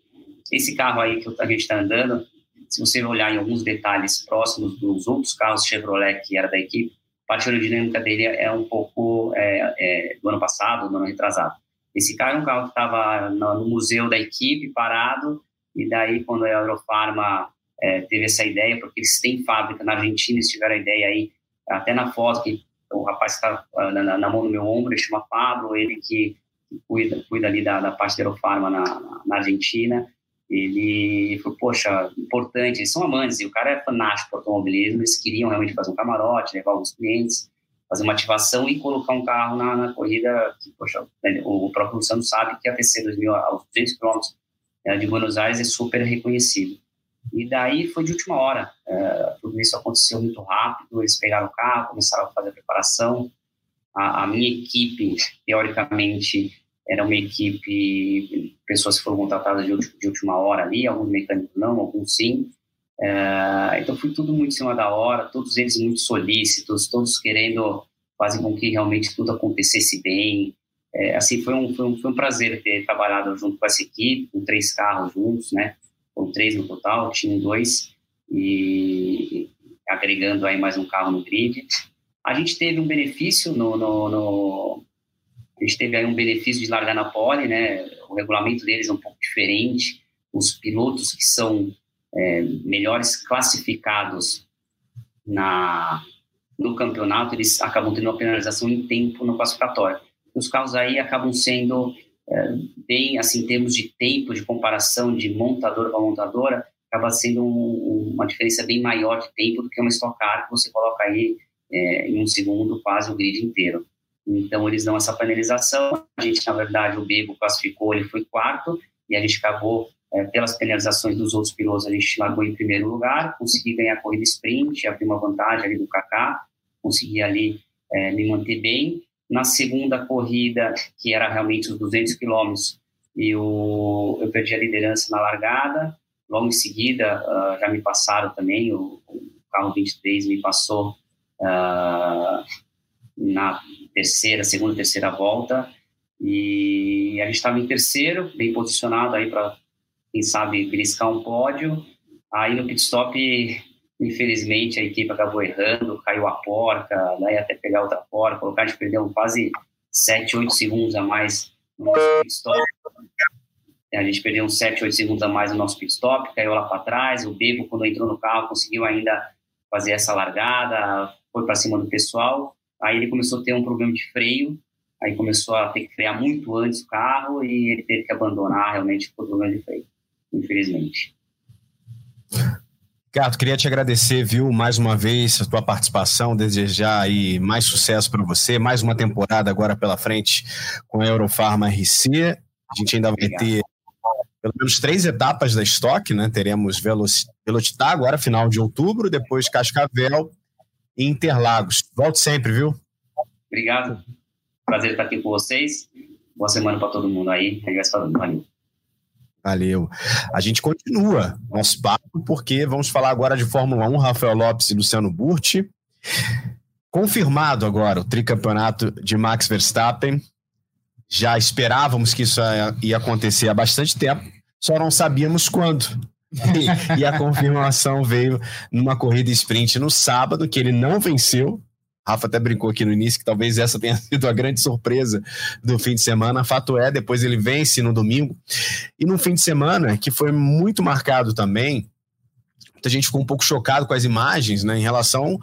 esse carro aí que a gente está andando, se você olhar em alguns detalhes próximos dos outros carros Chevrolet que era da equipe, a parte aerodinâmica dele é um pouco é, é, do ano passado, do ano retrasado. Esse carro é um carro que estava no museu da equipe, parado, e daí quando a Eurofarma é, teve essa ideia, porque eles têm fábrica na Argentina, eles tiveram a ideia aí, até na foto, que o rapaz está na, na, mão do meu ombro, ele chama Pablo, ele que cuida, cuida ali da, da parte da Aerofarma na, na, na Argentina, ele foi, poxa, importante, eles são amantes, e o cara é fanático por automobilismo, eles queriam realmente fazer um camarote, levar alguns clientes, fazer uma ativação e colocar um carro na, na corrida, que, poxa, o, próprio Luciano sabe que a TC 2000 aos 200 km de Buenos Aires é super reconhecido. E daí foi de última hora, é, tudo isso aconteceu muito rápido, eles pegaram o carro, começaram a fazer a preparação, a, a minha equipe, teoricamente, era uma equipe, pessoas que foram contratadas de, de última hora ali, alguns mecânicos não, alguns sim. É, então foi tudo muito em cima da hora, todos eles muito solícitos, todos querendo fazer com que realmente tudo acontecesse bem. É, assim, foi um, foi, um, foi um prazer ter trabalhado junto com essa equipe, com três carros juntos, né? Foram três no total, tinha dois, e agregando aí mais um carro no grid. A gente teve um benefício no, no, no, a gente teve aí um benefício de largar na pole, né? O regulamento deles é um pouco diferente. Os pilotos que são é, melhores classificados na no campeonato, eles acabam tendo uma penalização em tempo no classificatório. Os carros aí acabam sendo bem, assim, em termos de tempo, de comparação de montadora para montadora, acaba sendo um, uma diferença bem maior de tempo do que uma Stock Car que você coloca aí é, em um segundo quase o grid inteiro. Então eles dão essa penalização. A gente, na verdade, o Bebo classificou, ele foi quarto e a gente acabou é, pelas penalizações dos outros pilotos, a gente largou em primeiro lugar, consegui ganhar a corrida sprint, abrir uma vantagem ali do Kaká, consegui ali é, me manter bem. Na segunda corrida, que era realmente os 200 quilômetros, eu, eu perdi a liderança na largada. Logo em seguida, uh, já me passaram também, o, o carro 23 me passou uh, na terceira, segunda, terceira volta. E a gente estava em terceiro, bem posicionado aí para, quem sabe, beliscar um pódio. Aí no pit stop, infelizmente, a equipe acabou errando, caiu a porca, daí até pegar outra porca, a gente perdeu quase 7, 8 segundos a mais no pit stop. A gente perdeu uns 7, 8 segundos a mais no nosso pit stop, caiu lá para trás. O Bebo, quando entrou no carro, conseguiu ainda fazer essa largada, foi para cima do pessoal. Aí ele começou a ter um problema de freio, aí começou a ter que frear muito antes o carro e ele teve que abandonar realmente por problema de freio, infelizmente. Gato, queria te agradecer, viu, mais uma vez a tua participação, desejar aí mais sucesso para você, mais uma temporada agora pela frente com a Eurofarma RC. A gente ainda vai ter pelo menos três etapas da estoque, né? Teremos Velocitar agora, final de outubro, depois Cascavel e Interlagos. Volte sempre, viu? Obrigado. Prazer estar aqui com vocês. Boa semana para todo mundo aí. A gente vai se falando. Valeu. Valeu. A gente continua nosso papo, porque vamos falar agora de Fórmula 1, Rafael Lopes e Luciano Burti. Confirmado agora o tricampeonato de Max Verstappen. Já esperávamos que isso ia acontecer há bastante tempo, só não sabíamos quando. E, e a confirmação veio numa corrida sprint no sábado, que ele não venceu, Rafa até brincou aqui no início que talvez essa tenha (laughs) sido a grande surpresa do fim de semana. Fato é, depois ele vence no domingo. E no fim de semana, que foi muito marcado também, muita gente ficou um pouco chocado com as imagens, né, em relação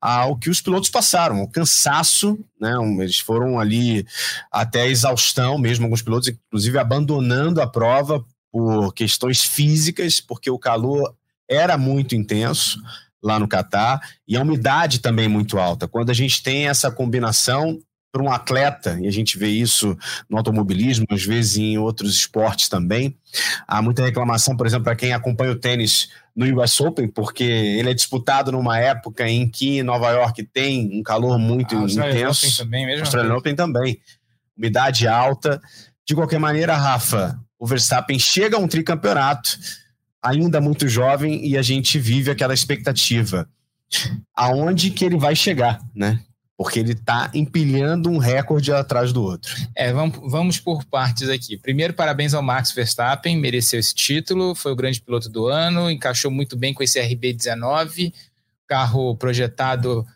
ao que os pilotos passaram, o cansaço, né, eles foram ali até a exaustão mesmo, alguns pilotos inclusive abandonando a prova por questões físicas, porque o calor era muito intenso lá no Catar, e a umidade também muito alta. Quando a gente tem essa combinação para um atleta, e a gente vê isso no automobilismo, às vezes em outros esportes também, há muita reclamação, por exemplo, para quem acompanha o tênis no US Open, porque ele é disputado numa época em que Nova York tem um calor muito ah, intenso. Open também, mesmo Australian Open também. Umidade alta. De qualquer maneira, Rafa, o Verstappen chega a um tricampeonato, ainda muito jovem e a gente vive aquela expectativa. Aonde que ele vai chegar, né? Porque ele está empilhando um recorde atrás do outro. É, vamos, vamos por partes aqui. Primeiro, parabéns ao Max Verstappen, mereceu esse título, foi o grande piloto do ano, encaixou muito bem com esse RB19, carro projetado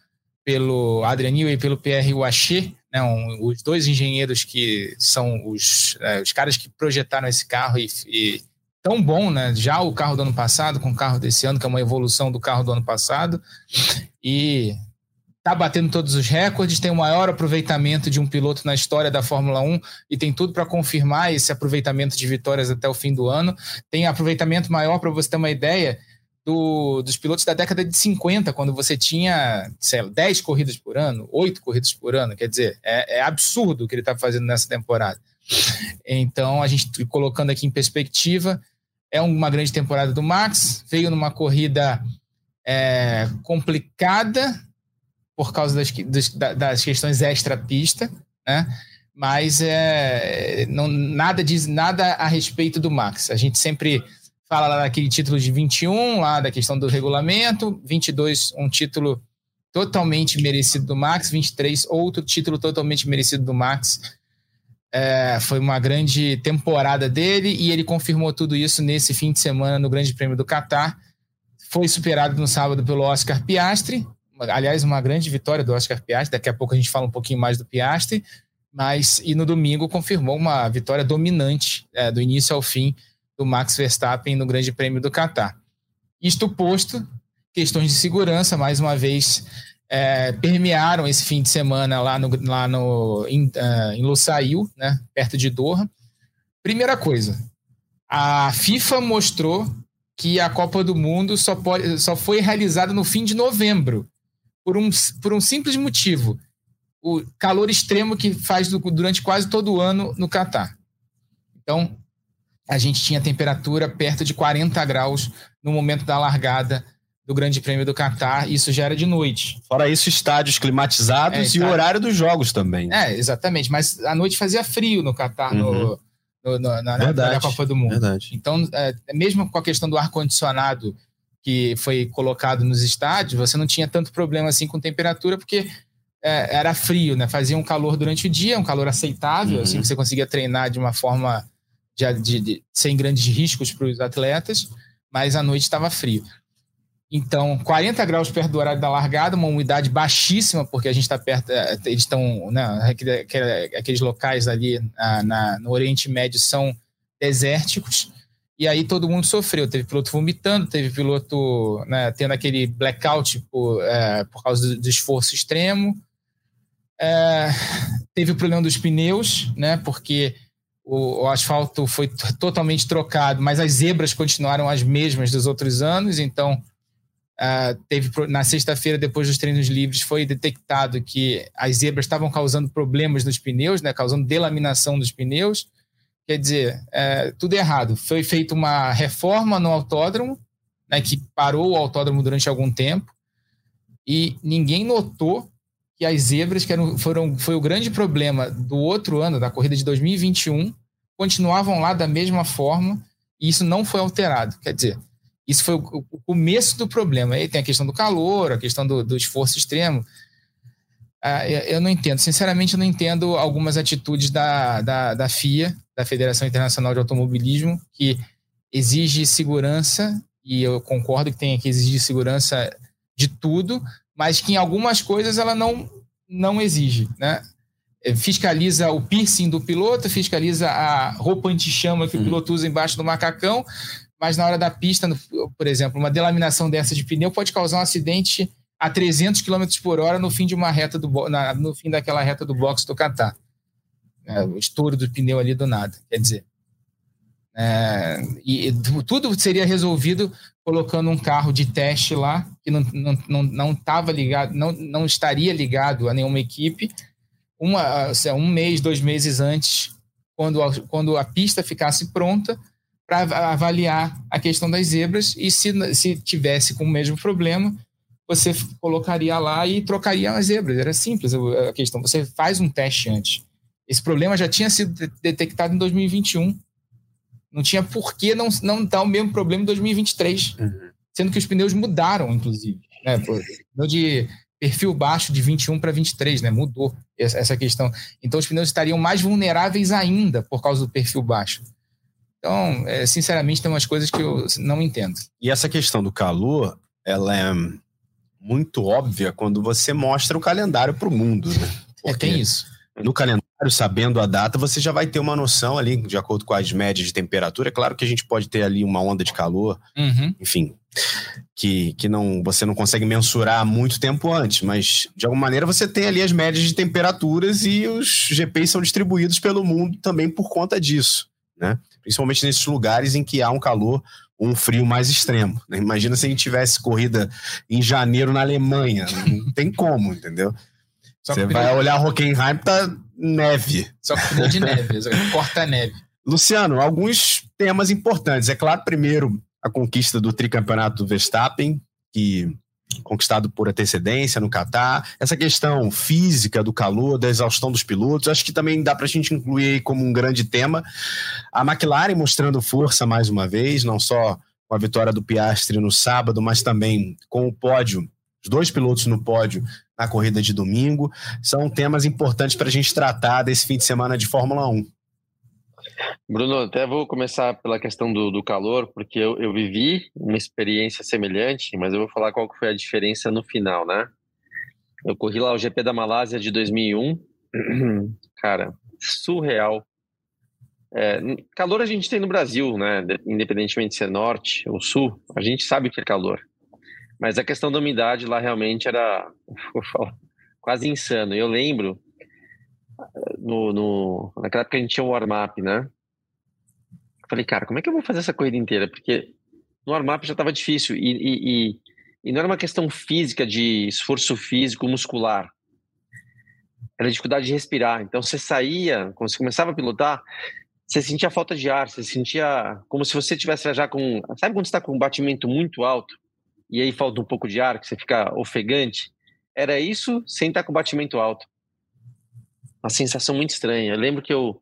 pelo Adrian Newey e pelo Pierre Waché, né, um, os dois engenheiros que são os, é, os caras que projetaram esse carro e, e tão bom, né? Já o carro do ano passado com o carro desse ano, que é uma evolução do carro do ano passado, e tá batendo todos os recordes, tem o maior aproveitamento de um piloto na história da Fórmula 1 e tem tudo para confirmar esse aproveitamento de vitórias até o fim do ano. Tem aproveitamento maior, para você ter uma ideia, do, dos pilotos da década de 50, quando você tinha, sei lá, 10 corridas por ano, 8 corridas por ano. Quer dizer, é, é absurdo o que ele está fazendo nessa temporada. Então, a gente colocando aqui em perspectiva, é uma grande temporada do Max, veio numa corrida é, complicada por causa das, das, questões extra-pista, né? mas é, não, nada diz nada a respeito do Max. A gente sempre fala lá daquele título de 21, lá da questão do regulamento, 22, um título totalmente merecido do Max, 23, outro título totalmente merecido do Max. É, foi uma grande temporada dele e ele confirmou tudo isso nesse fim de semana no Grande Prêmio do Catar. Foi superado no sábado pelo Oscar Piastri, aliás, uma grande vitória do Oscar Piastri. Daqui a pouco a gente fala um pouquinho mais do Piastri, mas e no domingo confirmou uma vitória dominante é, do início ao fim do Max Verstappen no Grande Prêmio do Catar. Isto posto, questões de segurança, mais uma vez é, permearam esse fim de semana lá no, lá no em, uh, em Lusail, né, perto de Doha. Primeira coisa, a FIFA mostrou que a Copa do Mundo só, pode, só foi realizada no fim de novembro, por um, por um simples motivo: o calor extremo que faz do, durante quase todo o ano no Catar. Então, a gente tinha temperatura perto de 40 graus no momento da largada do Grande Prêmio do Catar, isso já era de noite. Fora isso, estádios climatizados é, e o horário dos jogos também. É, exatamente, mas à noite fazia frio no Catar, uhum. no, no, na, Verdade. na Copa do Mundo. Verdade. Então, é, mesmo com a questão do ar-condicionado que foi colocado nos estádios, você não tinha tanto problema assim com temperatura, porque é, era frio, né? Fazia um calor durante o dia, um calor aceitável, uhum. assim, que você conseguia treinar de uma forma de, de, de sem grandes riscos para os atletas, mas à noite estava frio. Então, 40 graus perto do horário da largada, uma umidade baixíssima, porque a gente está perto, é, eles estão, né, aqueles locais ali na, na, no Oriente Médio são desérticos, e aí todo mundo sofreu. Teve piloto vomitando, teve piloto né, tendo aquele blackout por, é, por causa do, do esforço extremo. É, teve o problema dos pneus, né? Porque o, o, asfalto foi totalmente trocado, mas as zebras continuaram as mesmas dos outros anos. Então, uh, teve na sexta-feira, depois dos treinos livres, foi detectado que as zebras estavam causando problemas nos pneus, né? Causando delaminação dos pneus. Quer dizer, é, tudo errado. Foi feita uma reforma no autódromo, né, que parou o autódromo durante algum tempo, e ninguém notou que as zebras, que eram, foram, foi o grande problema do outro ano, da corrida de 2021, continuavam lá da mesma forma, e isso não foi alterado. Quer dizer, isso foi o, o começo do problema. Aí tem a questão do calor, a questão do, do esforço extremo. Ah, eu não entendo, sinceramente, eu não entendo algumas atitudes da, da, da FIA, da Federação Internacional de Automobilismo, que exige segurança, e eu concordo que tem que exigir segurança de tudo, mas que em algumas coisas ela não, não exige, né? É, fiscaliza o piercing do piloto, fiscaliza a roupa anti-chama que o uhum. piloto usa embaixo do macacão, mas na hora da pista, por exemplo, uma delaminação dessa de pneu pode causar um acidente a 300 km por hora no fim de uma reta do na, no fim daquela reta do box do Qatar. É, o estouro do pneu ali do nada. Quer dizer, é, e, tudo seria resolvido colocando um carro de teste lá que não não, não, não tava ligado, não, não estaria ligado a nenhuma equipe. Uma, um mês, dois meses antes, quando a, quando a pista ficasse pronta, para avaliar a questão das zebras e se, se tivesse com o mesmo problema, você colocaria lá e trocaria as zebras. Era simples a questão. Você faz um teste antes. Esse problema já tinha sido detectado em 2021. Não tinha por que não, não dar o mesmo problema em 2023. Uhum. Sendo que os pneus mudaram, inclusive. Né? Pneu de perfil baixo de 21 para 23, né? Mudou essa questão. Então, os pneus estariam mais vulneráveis ainda por causa do perfil baixo. Então, é, sinceramente, tem umas coisas que eu não entendo. E essa questão do calor, ela é muito óbvia quando você mostra o calendário para o mundo, né? Porque (laughs) é, tem isso. No calendário, sabendo a data, você já vai ter uma noção ali, de acordo com as médias de temperatura. É claro que a gente pode ter ali uma onda de calor, uhum. enfim, que, que não você não consegue mensurar muito tempo antes, mas de alguma maneira você tem ali as médias de temperaturas e os GPs são distribuídos pelo mundo também por conta disso, né? Principalmente nesses lugares em que há um calor um frio mais extremo. Né? Imagina se a gente tivesse corrida em janeiro na Alemanha. Não tem como, entendeu? Você vai olhar Hockenheim, tá neve. Só com de neve, (laughs) corta neve. Luciano, alguns temas importantes. É claro, primeiro, a conquista do tricampeonato do Verstappen, que conquistado por antecedência no Catar, essa questão física do calor, da exaustão dos pilotos, acho que também dá para a gente incluir como um grande tema. A McLaren mostrando força mais uma vez, não só com a vitória do Piastri no sábado, mas também com o pódio, os dois pilotos no pódio na corrida de domingo. São temas importantes para a gente tratar desse fim de semana de Fórmula 1. Bruno, até vou começar pela questão do, do calor, porque eu, eu, vivi uma experiência semelhante, mas eu vou falar qual foi a diferença no final, né? Eu corri lá o GP da Malásia de 2001, (clears throat) cara, surreal. É, calor a gente tem no Brasil, né? Independentemente de ser norte ou sul, a gente sabe que é calor. Mas a questão da umidade lá realmente era, (laughs) falar, quase insano. Eu lembro no, no, naquela época a gente tinha um warm-up, né? Falei, cara, como é que eu vou fazer essa corrida inteira? Porque no warm-up já estava difícil e, e, e, e, não era uma questão física de esforço físico muscular. Era dificuldade de respirar. Então você saía, quando você começava a pilotar, você sentia falta de ar, você sentia como se você tivesse já com. Sabe quando você está com um batimento muito alto e aí falta um pouco de ar, que você fica ofegante? Era isso sem estar com batimento alto uma sensação muito estranha. Eu lembro que eu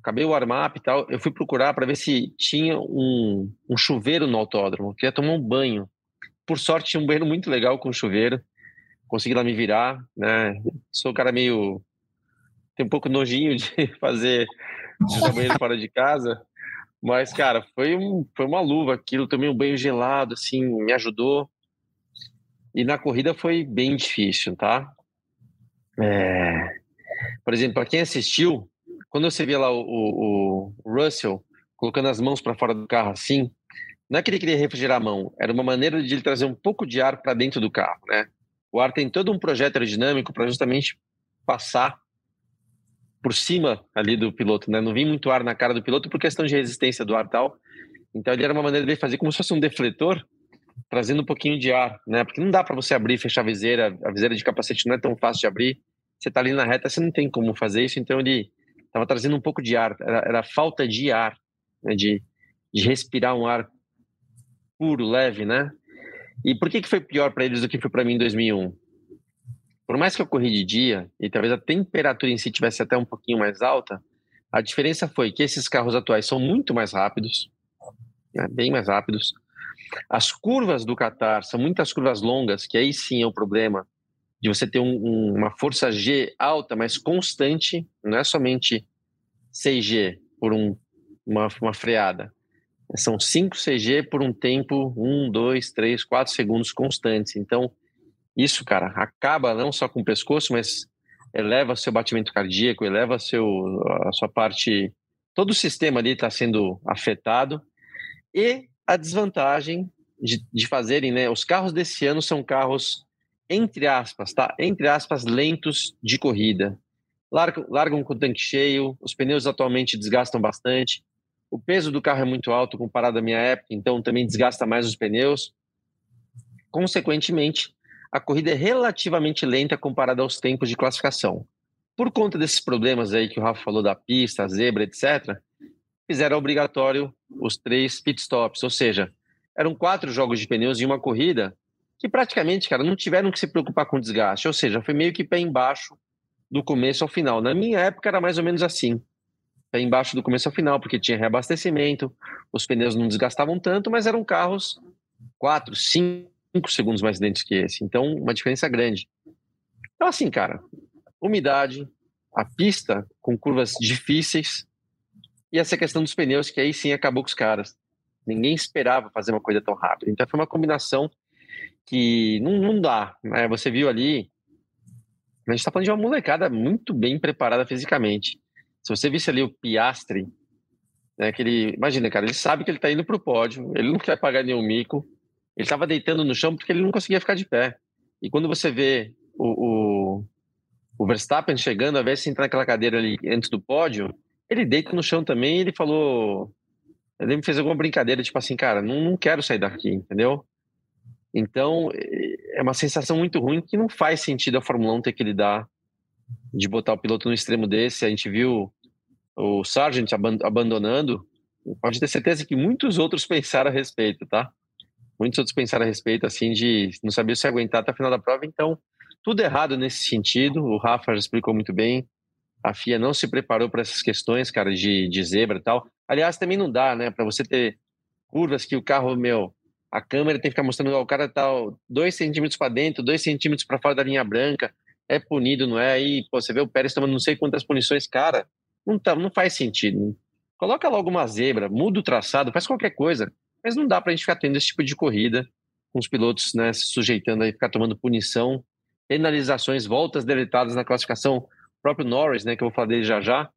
acabei o warm-up e tal, eu fui procurar para ver se tinha um, um chuveiro no autódromo, eu queria tomar um banho. Por sorte, tinha um banheiro muito legal com chuveiro, consegui lá me virar, né? Sou um cara meio. tem um pouco nojinho de (laughs) fazer banheiro fora de casa, mas, cara, foi, um, foi uma luva aquilo, tomei um banho gelado, assim, me ajudou. E na corrida foi bem difícil, tá? É, por exemplo, para quem assistiu, quando você vê lá o, o, o, Russell colocando as mãos para fora do carro assim, não é que ele queria refrigerar a mão, era uma maneira de ele trazer um pouco de ar para dentro do carro, né? O ar tem todo um projeto aerodinâmico para justamente passar por cima ali do piloto, né? Não vinha muito ar na cara do piloto por questão de resistência do ar e tal. Então ele era uma maneira de fazer como se fosse um defletor, trazendo um pouquinho de ar, né? Porque não dá para você abrir e fechar a viseira, a viseira de capacete não é tão fácil de abrir. Você tá ali na reta, você não tem como fazer isso, então ele estava trazendo um pouco de ar, era, era falta de ar, né? de, de respirar um ar puro, leve, né? E por que que foi pior para eles do que foi para mim em 2001? Por mais que eu corri de dia e talvez a temperatura em si tivesse até um pouquinho mais alta, a diferença foi que esses carros atuais são muito mais rápidos, né, bem mais rápidos. As curvas do Qatar são muitas curvas longas, que aí sim é o problema de você ter um, um, uma força G alta, mas constante, não é somente 6G por um, uma, uma freada. São 5 CG por um tempo, 1, 2, 3, 4 segundos constantes. Então, isso, cara, acaba não só com o pescoço, mas eleva seu batimento cardíaco, eleva seu, a sua parte. Todo o sistema ali está sendo afetado. E a desvantagem de, de fazerem, né? Os carros desse ano são carros, entre aspas, tá? Entre aspas, lentos de corrida. Largam, largam com o tanque cheio, os pneus atualmente desgastam bastante. O peso do carro é muito alto comparado à minha época, então também desgasta mais os pneus. Consequentemente, a corrida é relativamente lenta comparada aos tempos de classificação. Por conta desses problemas aí que o Rafa falou da pista, zebra, etc., fizeram obrigatório os três pit stops, ou seja, eram quatro jogos de pneus em uma corrida que praticamente, cara, não tiveram que se preocupar com desgaste, ou seja, foi meio que pé embaixo do começo ao final. Na minha época era mais ou menos assim, pé embaixo do começo ao final, porque tinha reabastecimento, os pneus não desgastavam tanto, mas eram carros quatro, cinco 5 segundos mais lentos que esse. Então, uma diferença grande. Então, assim, cara, umidade, a pista com curvas difíceis e essa questão dos pneus, que aí sim acabou com os caras. Ninguém esperava fazer uma coisa tão rápida. Então, foi uma combinação que não, não dá. Né? Você viu ali, a gente está falando de uma molecada muito bem preparada fisicamente. Se você visse ali o Piastre, né, que ele, imagina, cara, ele sabe que ele está indo para o pódio, ele não quer pagar nenhum mico, ele estava deitando no chão porque ele não conseguia ficar de pé. E quando você vê o, o, o Verstappen chegando, ao invés de sentar naquela cadeira ali antes do pódio, ele deita no chão também ele falou. Ele me fez alguma brincadeira, tipo assim, cara, não, não quero sair daqui, entendeu? Então, é uma sensação muito ruim que não faz sentido a Fórmula 1 ter que lidar de botar o piloto no extremo desse. A gente viu o Sargent abandonando. Pode ter certeza que muitos outros (laughs) pensaram a respeito, tá? muitos outros pensaram a respeito, assim, de não saber se aguentar até a final da prova. Então, tudo errado nesse sentido. O Rafa já explicou muito bem. A FIA não se preparou para essas questões, cara, de, de zebra e tal. Aliás, também não dá, né, para você ter curvas que o carro, meu, a câmera tem que ficar mostrando, o cara tá dois centímetros para dentro, dois centímetros para fora da linha branca, é punido, não é? Aí, pô, você vê o Pérez tomando não sei quantas punições, cara, não, tá, não faz sentido. Coloca logo uma zebra, muda o traçado, faz qualquer coisa. Mas não dá para a gente ficar tendo esse tipo de corrida com os pilotos né, se sujeitando a ficar tomando punição, penalizações, voltas deletadas na classificação. O próprio Norris, né, que eu vou falar dele já já,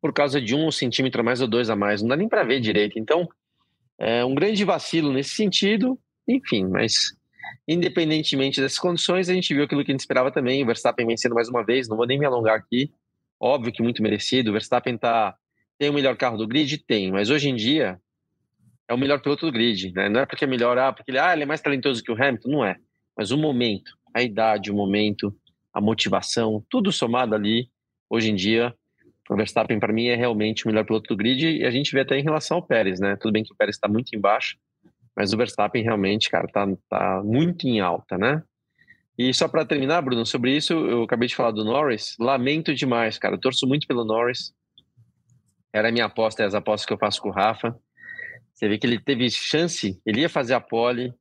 por causa de um centímetro a mais ou dois a mais. Não dá nem para ver direito. Então, é um grande vacilo nesse sentido. Enfim, mas independentemente dessas condições, a gente viu aquilo que a gente esperava também. O Verstappen vencendo mais uma vez. Não vou nem me alongar aqui. Óbvio que muito merecido. O Verstappen tá, tem o melhor carro do grid? Tem. Mas hoje em dia, é o melhor piloto do grid, né? Não é porque é melhor, ah, porque ele, ah, ele é mais talentoso que o Hamilton, não é. Mas o momento, a idade, o momento, a motivação, tudo somado ali, hoje em dia, o Verstappen para mim é realmente o melhor piloto do grid e a gente vê até em relação ao Pérez, né? Tudo bem que o Pérez está muito embaixo, mas o Verstappen realmente, cara, tá, tá muito em alta, né? E só para terminar, Bruno, sobre isso, eu acabei de falar do Norris, lamento demais, cara, eu torço muito pelo Norris. Era a minha aposta, é as apostas que eu faço com o Rafa. Você vê que ele teve chance, ele ia fazer a pole,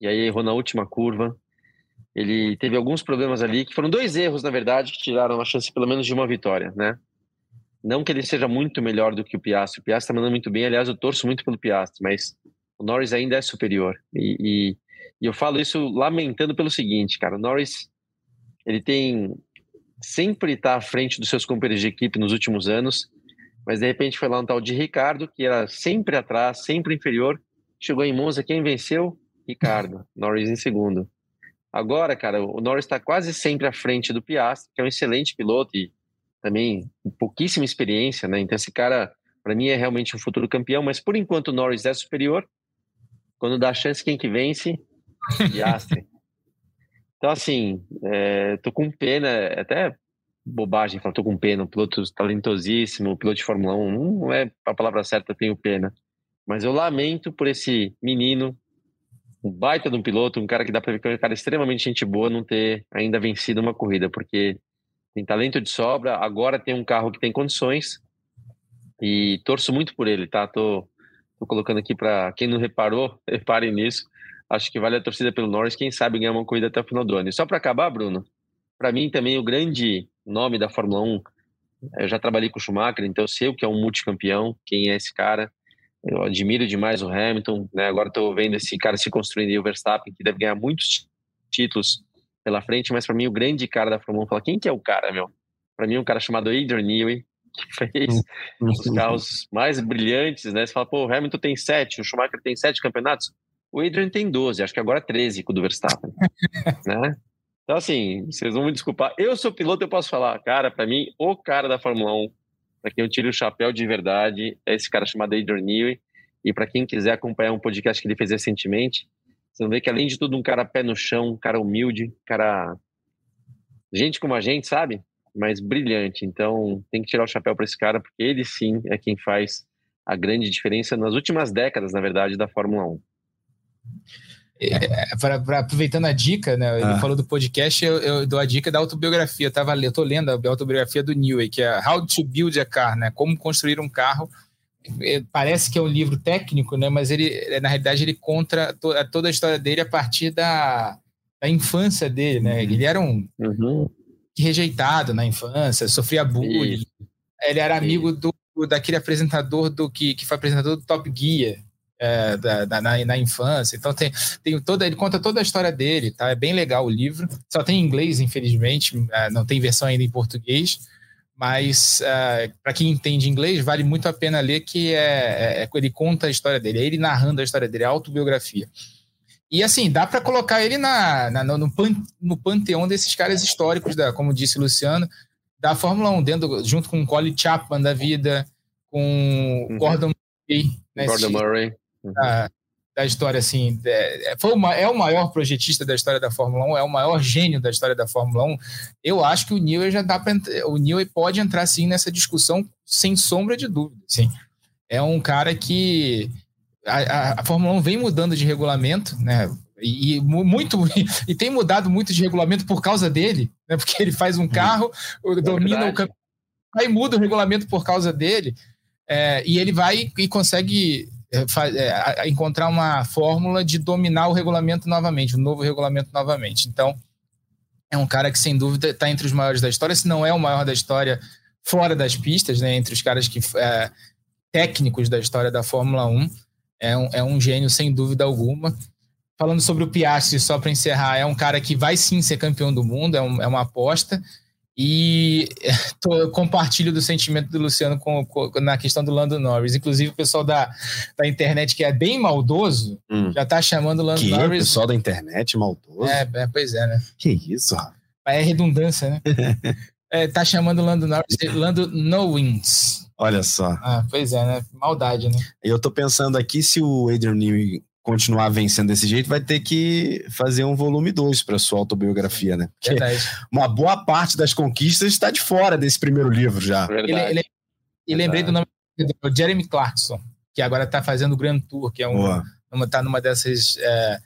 e aí errou na última curva. Ele teve alguns problemas ali, que foram dois erros, na verdade, que tiraram a chance pelo menos de uma vitória, né? Não que ele seja muito melhor do que o Piastri. O Piastri está mandando muito bem, aliás, eu torço muito pelo Piastri, mas o Norris ainda é superior. E, e, e eu falo isso lamentando pelo seguinte, cara, o Norris, ele tem sempre está à frente dos seus companheiros de equipe nos últimos anos, mas de repente foi lá um tal de Ricardo, que era sempre atrás, sempre inferior. Chegou em Monza, quem venceu? Ricardo, (laughs) Norris em segundo. Agora, cara, o Norris está quase sempre à frente do Piastri, que é um excelente piloto e também pouquíssima experiência, né? Então esse cara, para mim, é realmente um futuro campeão, mas por enquanto o Norris é superior. Quando dá chance, quem que vence? (laughs) Piastri. então, assim, é, tô com pena, é até bobagem falar, tô com pena, um piloto talentosíssimo, piloto de Fórmula 1, não é a palavra certa, tenho pena. Mas eu lamento por esse menino um baita de um piloto, um cara que dá para ver que é um cara extremamente gente boa, não ter ainda vencido uma corrida, porque tem talento de sobra, agora tem um carro que tem condições e torço muito por ele, tá? Tô, tô colocando aqui para quem não reparou, (laughs) reparem nisso. Acho que vale a torcida pelo Norris, quem sabe ganhar uma corrida até o final do ano. E só para acabar, Bruno, para mim também o grande nome da Fórmula 1, eu já trabalhei com o Schumacher, então eu sei o que é um multicampeão, quem é esse cara. Eu admiro demais o Hamilton, né? Agora estou vendo esse cara se construindo e o Verstappen, que deve ganhar muitos títulos pela frente, mas para mim o grande cara da Fórmula 1 fala, quem que é o cara, meu? Para mim um cara chamado Adrian Newey, (laughs) que fez os carros mais brilhantes, né? Você fala, pô, o Hamilton tem sete, o Schumacher tem sete campeonatos, o Adrian tem 12, acho que agora 13 com o do Verstappen, (laughs) né? Então, assim, vocês vão me desculpar. Eu sou piloto, eu posso falar, cara, para mim, o cara da Fórmula 1 para quem eu tiro o chapéu de verdade, é esse cara chamado Adrian Newey. E para quem quiser acompanhar um podcast que ele fez recentemente, você vê que além de tudo, um cara pé no chão, um cara humilde, um cara. Gente como a gente, sabe? Mas brilhante. Então tem que tirar o chapéu para esse cara, porque ele sim é quem faz a grande diferença nas últimas décadas, na verdade, da Fórmula 1. É, pra, pra, aproveitando a dica, né? Ele ah. falou do podcast, eu, eu, dou a dica da autobiografia. Eu, tava, eu tô lendo a autobiografia do Newey, que é How to Build a Car, né? Como construir um carro. É, parece que é um livro técnico, né? Mas ele, na realidade, ele conta toda a história dele a partir da, da infância dele, né? Uhum. Ele era um uhum. rejeitado na infância, sofria bullying. Isso. Ele era amigo do, daquele apresentador do que, que foi apresentador do Top Gear é, da, da, na, na, infância. Então tem, tem toda, ele conta toda a história dele, tá? É bem legal o livro. Só tem em inglês, infelizmente, é, não tem versão ainda em português. Mas é, para quem entende inglês, vale muito a pena ler que é, é, é ele conta a história dele, é ele narrando a história dele, é autobiografia. E assim, dá para colocar ele na, na no, pan, no, panteão desses caras históricos, da, como disse o Luciano, da Fórmula 1, dentro, junto com o Colin Chapman da vida, com uhum. Gordon Murray. Né, Gordon Murray da, da história, assim. É, foi uma, é o maior projetista da história da Fórmula 1, é o maior gênio da história da Fórmula 1. Eu acho que o Newey já dá para o Newey pode entrar sim nessa discussão sem sombra de dúvida. Sim. É um cara que a, a, a Fórmula 1 vem mudando de regulamento, né? E, e, muito (laughs) e tem mudado muito de regulamento por causa dele, né? Porque ele faz um carro, é domina o campeonato, aí muda o regulamento por causa dele. É, e ele vai e consegue é, é, encontrar uma fórmula de dominar o regulamento novamente, o novo regulamento novamente. Então, é um cara que, sem dúvida, está entre os maiores da história, se não é o maior da história fora das pistas, né, entre os caras que é, técnicos da história da Fórmula 1. É um, é um gênio, sem dúvida alguma. Falando sobre o Piastri, só para encerrar, é um cara que vai sim ser campeão do mundo, é, um, é uma aposta. E (laughs) tô, compartilho do sentimento do Luciano com, com, na questão do Lando Norris. Inclusive, o pessoal da, da internet, que é bem maldoso, hum. já tá chamando o Lando que? Norris. O pessoal da internet maldoso? É, é, pois é, né? Que isso? É redundância, né? (laughs) é, tá chamando o Lando Norris de Lando No Wins. Olha só. Ah, pois é, né? Maldade, né? Eu tô pensando aqui se o Adrian Newey continuar vencendo desse jeito, vai ter que fazer um volume 2 para sua autobiografia, né? Porque Verdade. uma boa parte das conquistas está de fora desse primeiro livro já. Ele, ele, e lembrei do nome do Jeremy Clarkson, que agora está fazendo o Grand Tour, que é um, uma, tá numa dessas é,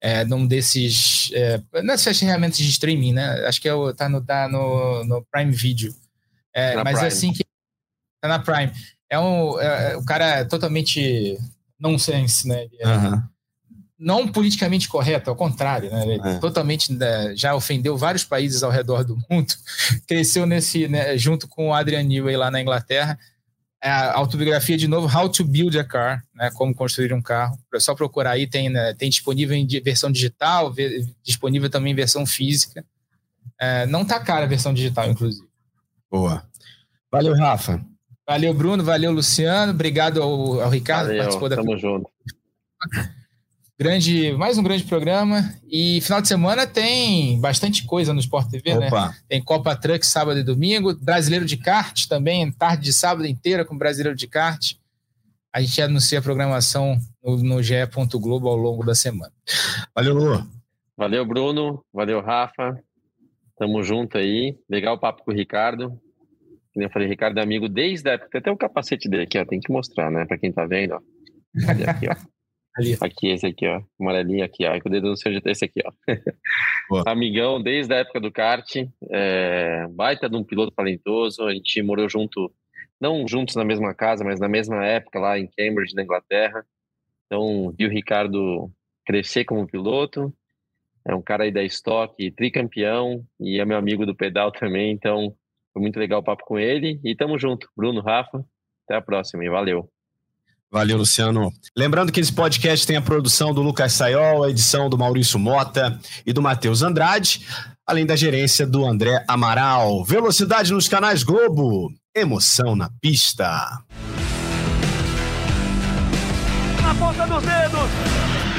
é, num desses é, nessas ferramentas de streaming, né? Acho que é o, tá no tá no, no Prime Video. É, mas Prime. assim que tá na Prime. É um é, o cara é totalmente nonsense, né? Uhum. Não politicamente correto, ao contrário, né? Ele é. totalmente né, já ofendeu vários países ao redor do mundo. (laughs) Cresceu nesse, né, junto com o Adrian Newey lá na Inglaterra. É a autobiografia de novo, How to Build a Car, né? Como construir um carro. É só procurar aí, tem, né, tem disponível em versão digital, disponível também em versão física. É, não tá cara a versão digital, inclusive. Boa. Valeu, Rafa. Valeu, Bruno. Valeu, Luciano. Obrigado ao, ao Ricardo Valeu, que participou da. Tamo junto. Grande, mais um grande programa. E final de semana tem bastante coisa no Sport TV, né? Opa. Tem Copa Truck sábado e domingo, Brasileiro de Kart também, tarde de sábado inteira com Brasileiro de Kart. A gente anuncia a programação no, no GE. Globo ao longo da semana. Valeu, Lu. Valeu, Bruno. Valeu, Rafa. Tamo junto aí. Legal o papo com o Ricardo. Eu falei, Ricardo é amigo desde a época. Tem até o capacete dele aqui, ó. Tem que mostrar, né? Pra quem tá vendo, ó. Cadê aqui, ó. Ali. Aqui, esse aqui, ó. Amarelinho aqui, ó. Com o dedo no seu esse aqui, ó. (laughs) Amigão desde a época do kart. É, baita de um piloto talentoso. A gente morou junto, não juntos na mesma casa, mas na mesma época lá em Cambridge, na Inglaterra. Então, vi o Ricardo crescer como piloto. É um cara aí da Stock, tricampeão, e é meu amigo do pedal também. Então, foi muito legal o papo com ele. E tamo junto. Bruno, Rafa. Até a próxima e valeu. Valeu, Luciano. Lembrando que esse podcast tem a produção do Lucas Sayol, a edição do Maurício Mota e do Matheus Andrade, além da gerência do André Amaral. Velocidade nos canais Globo. Emoção na pista. Na ponta dos dedos.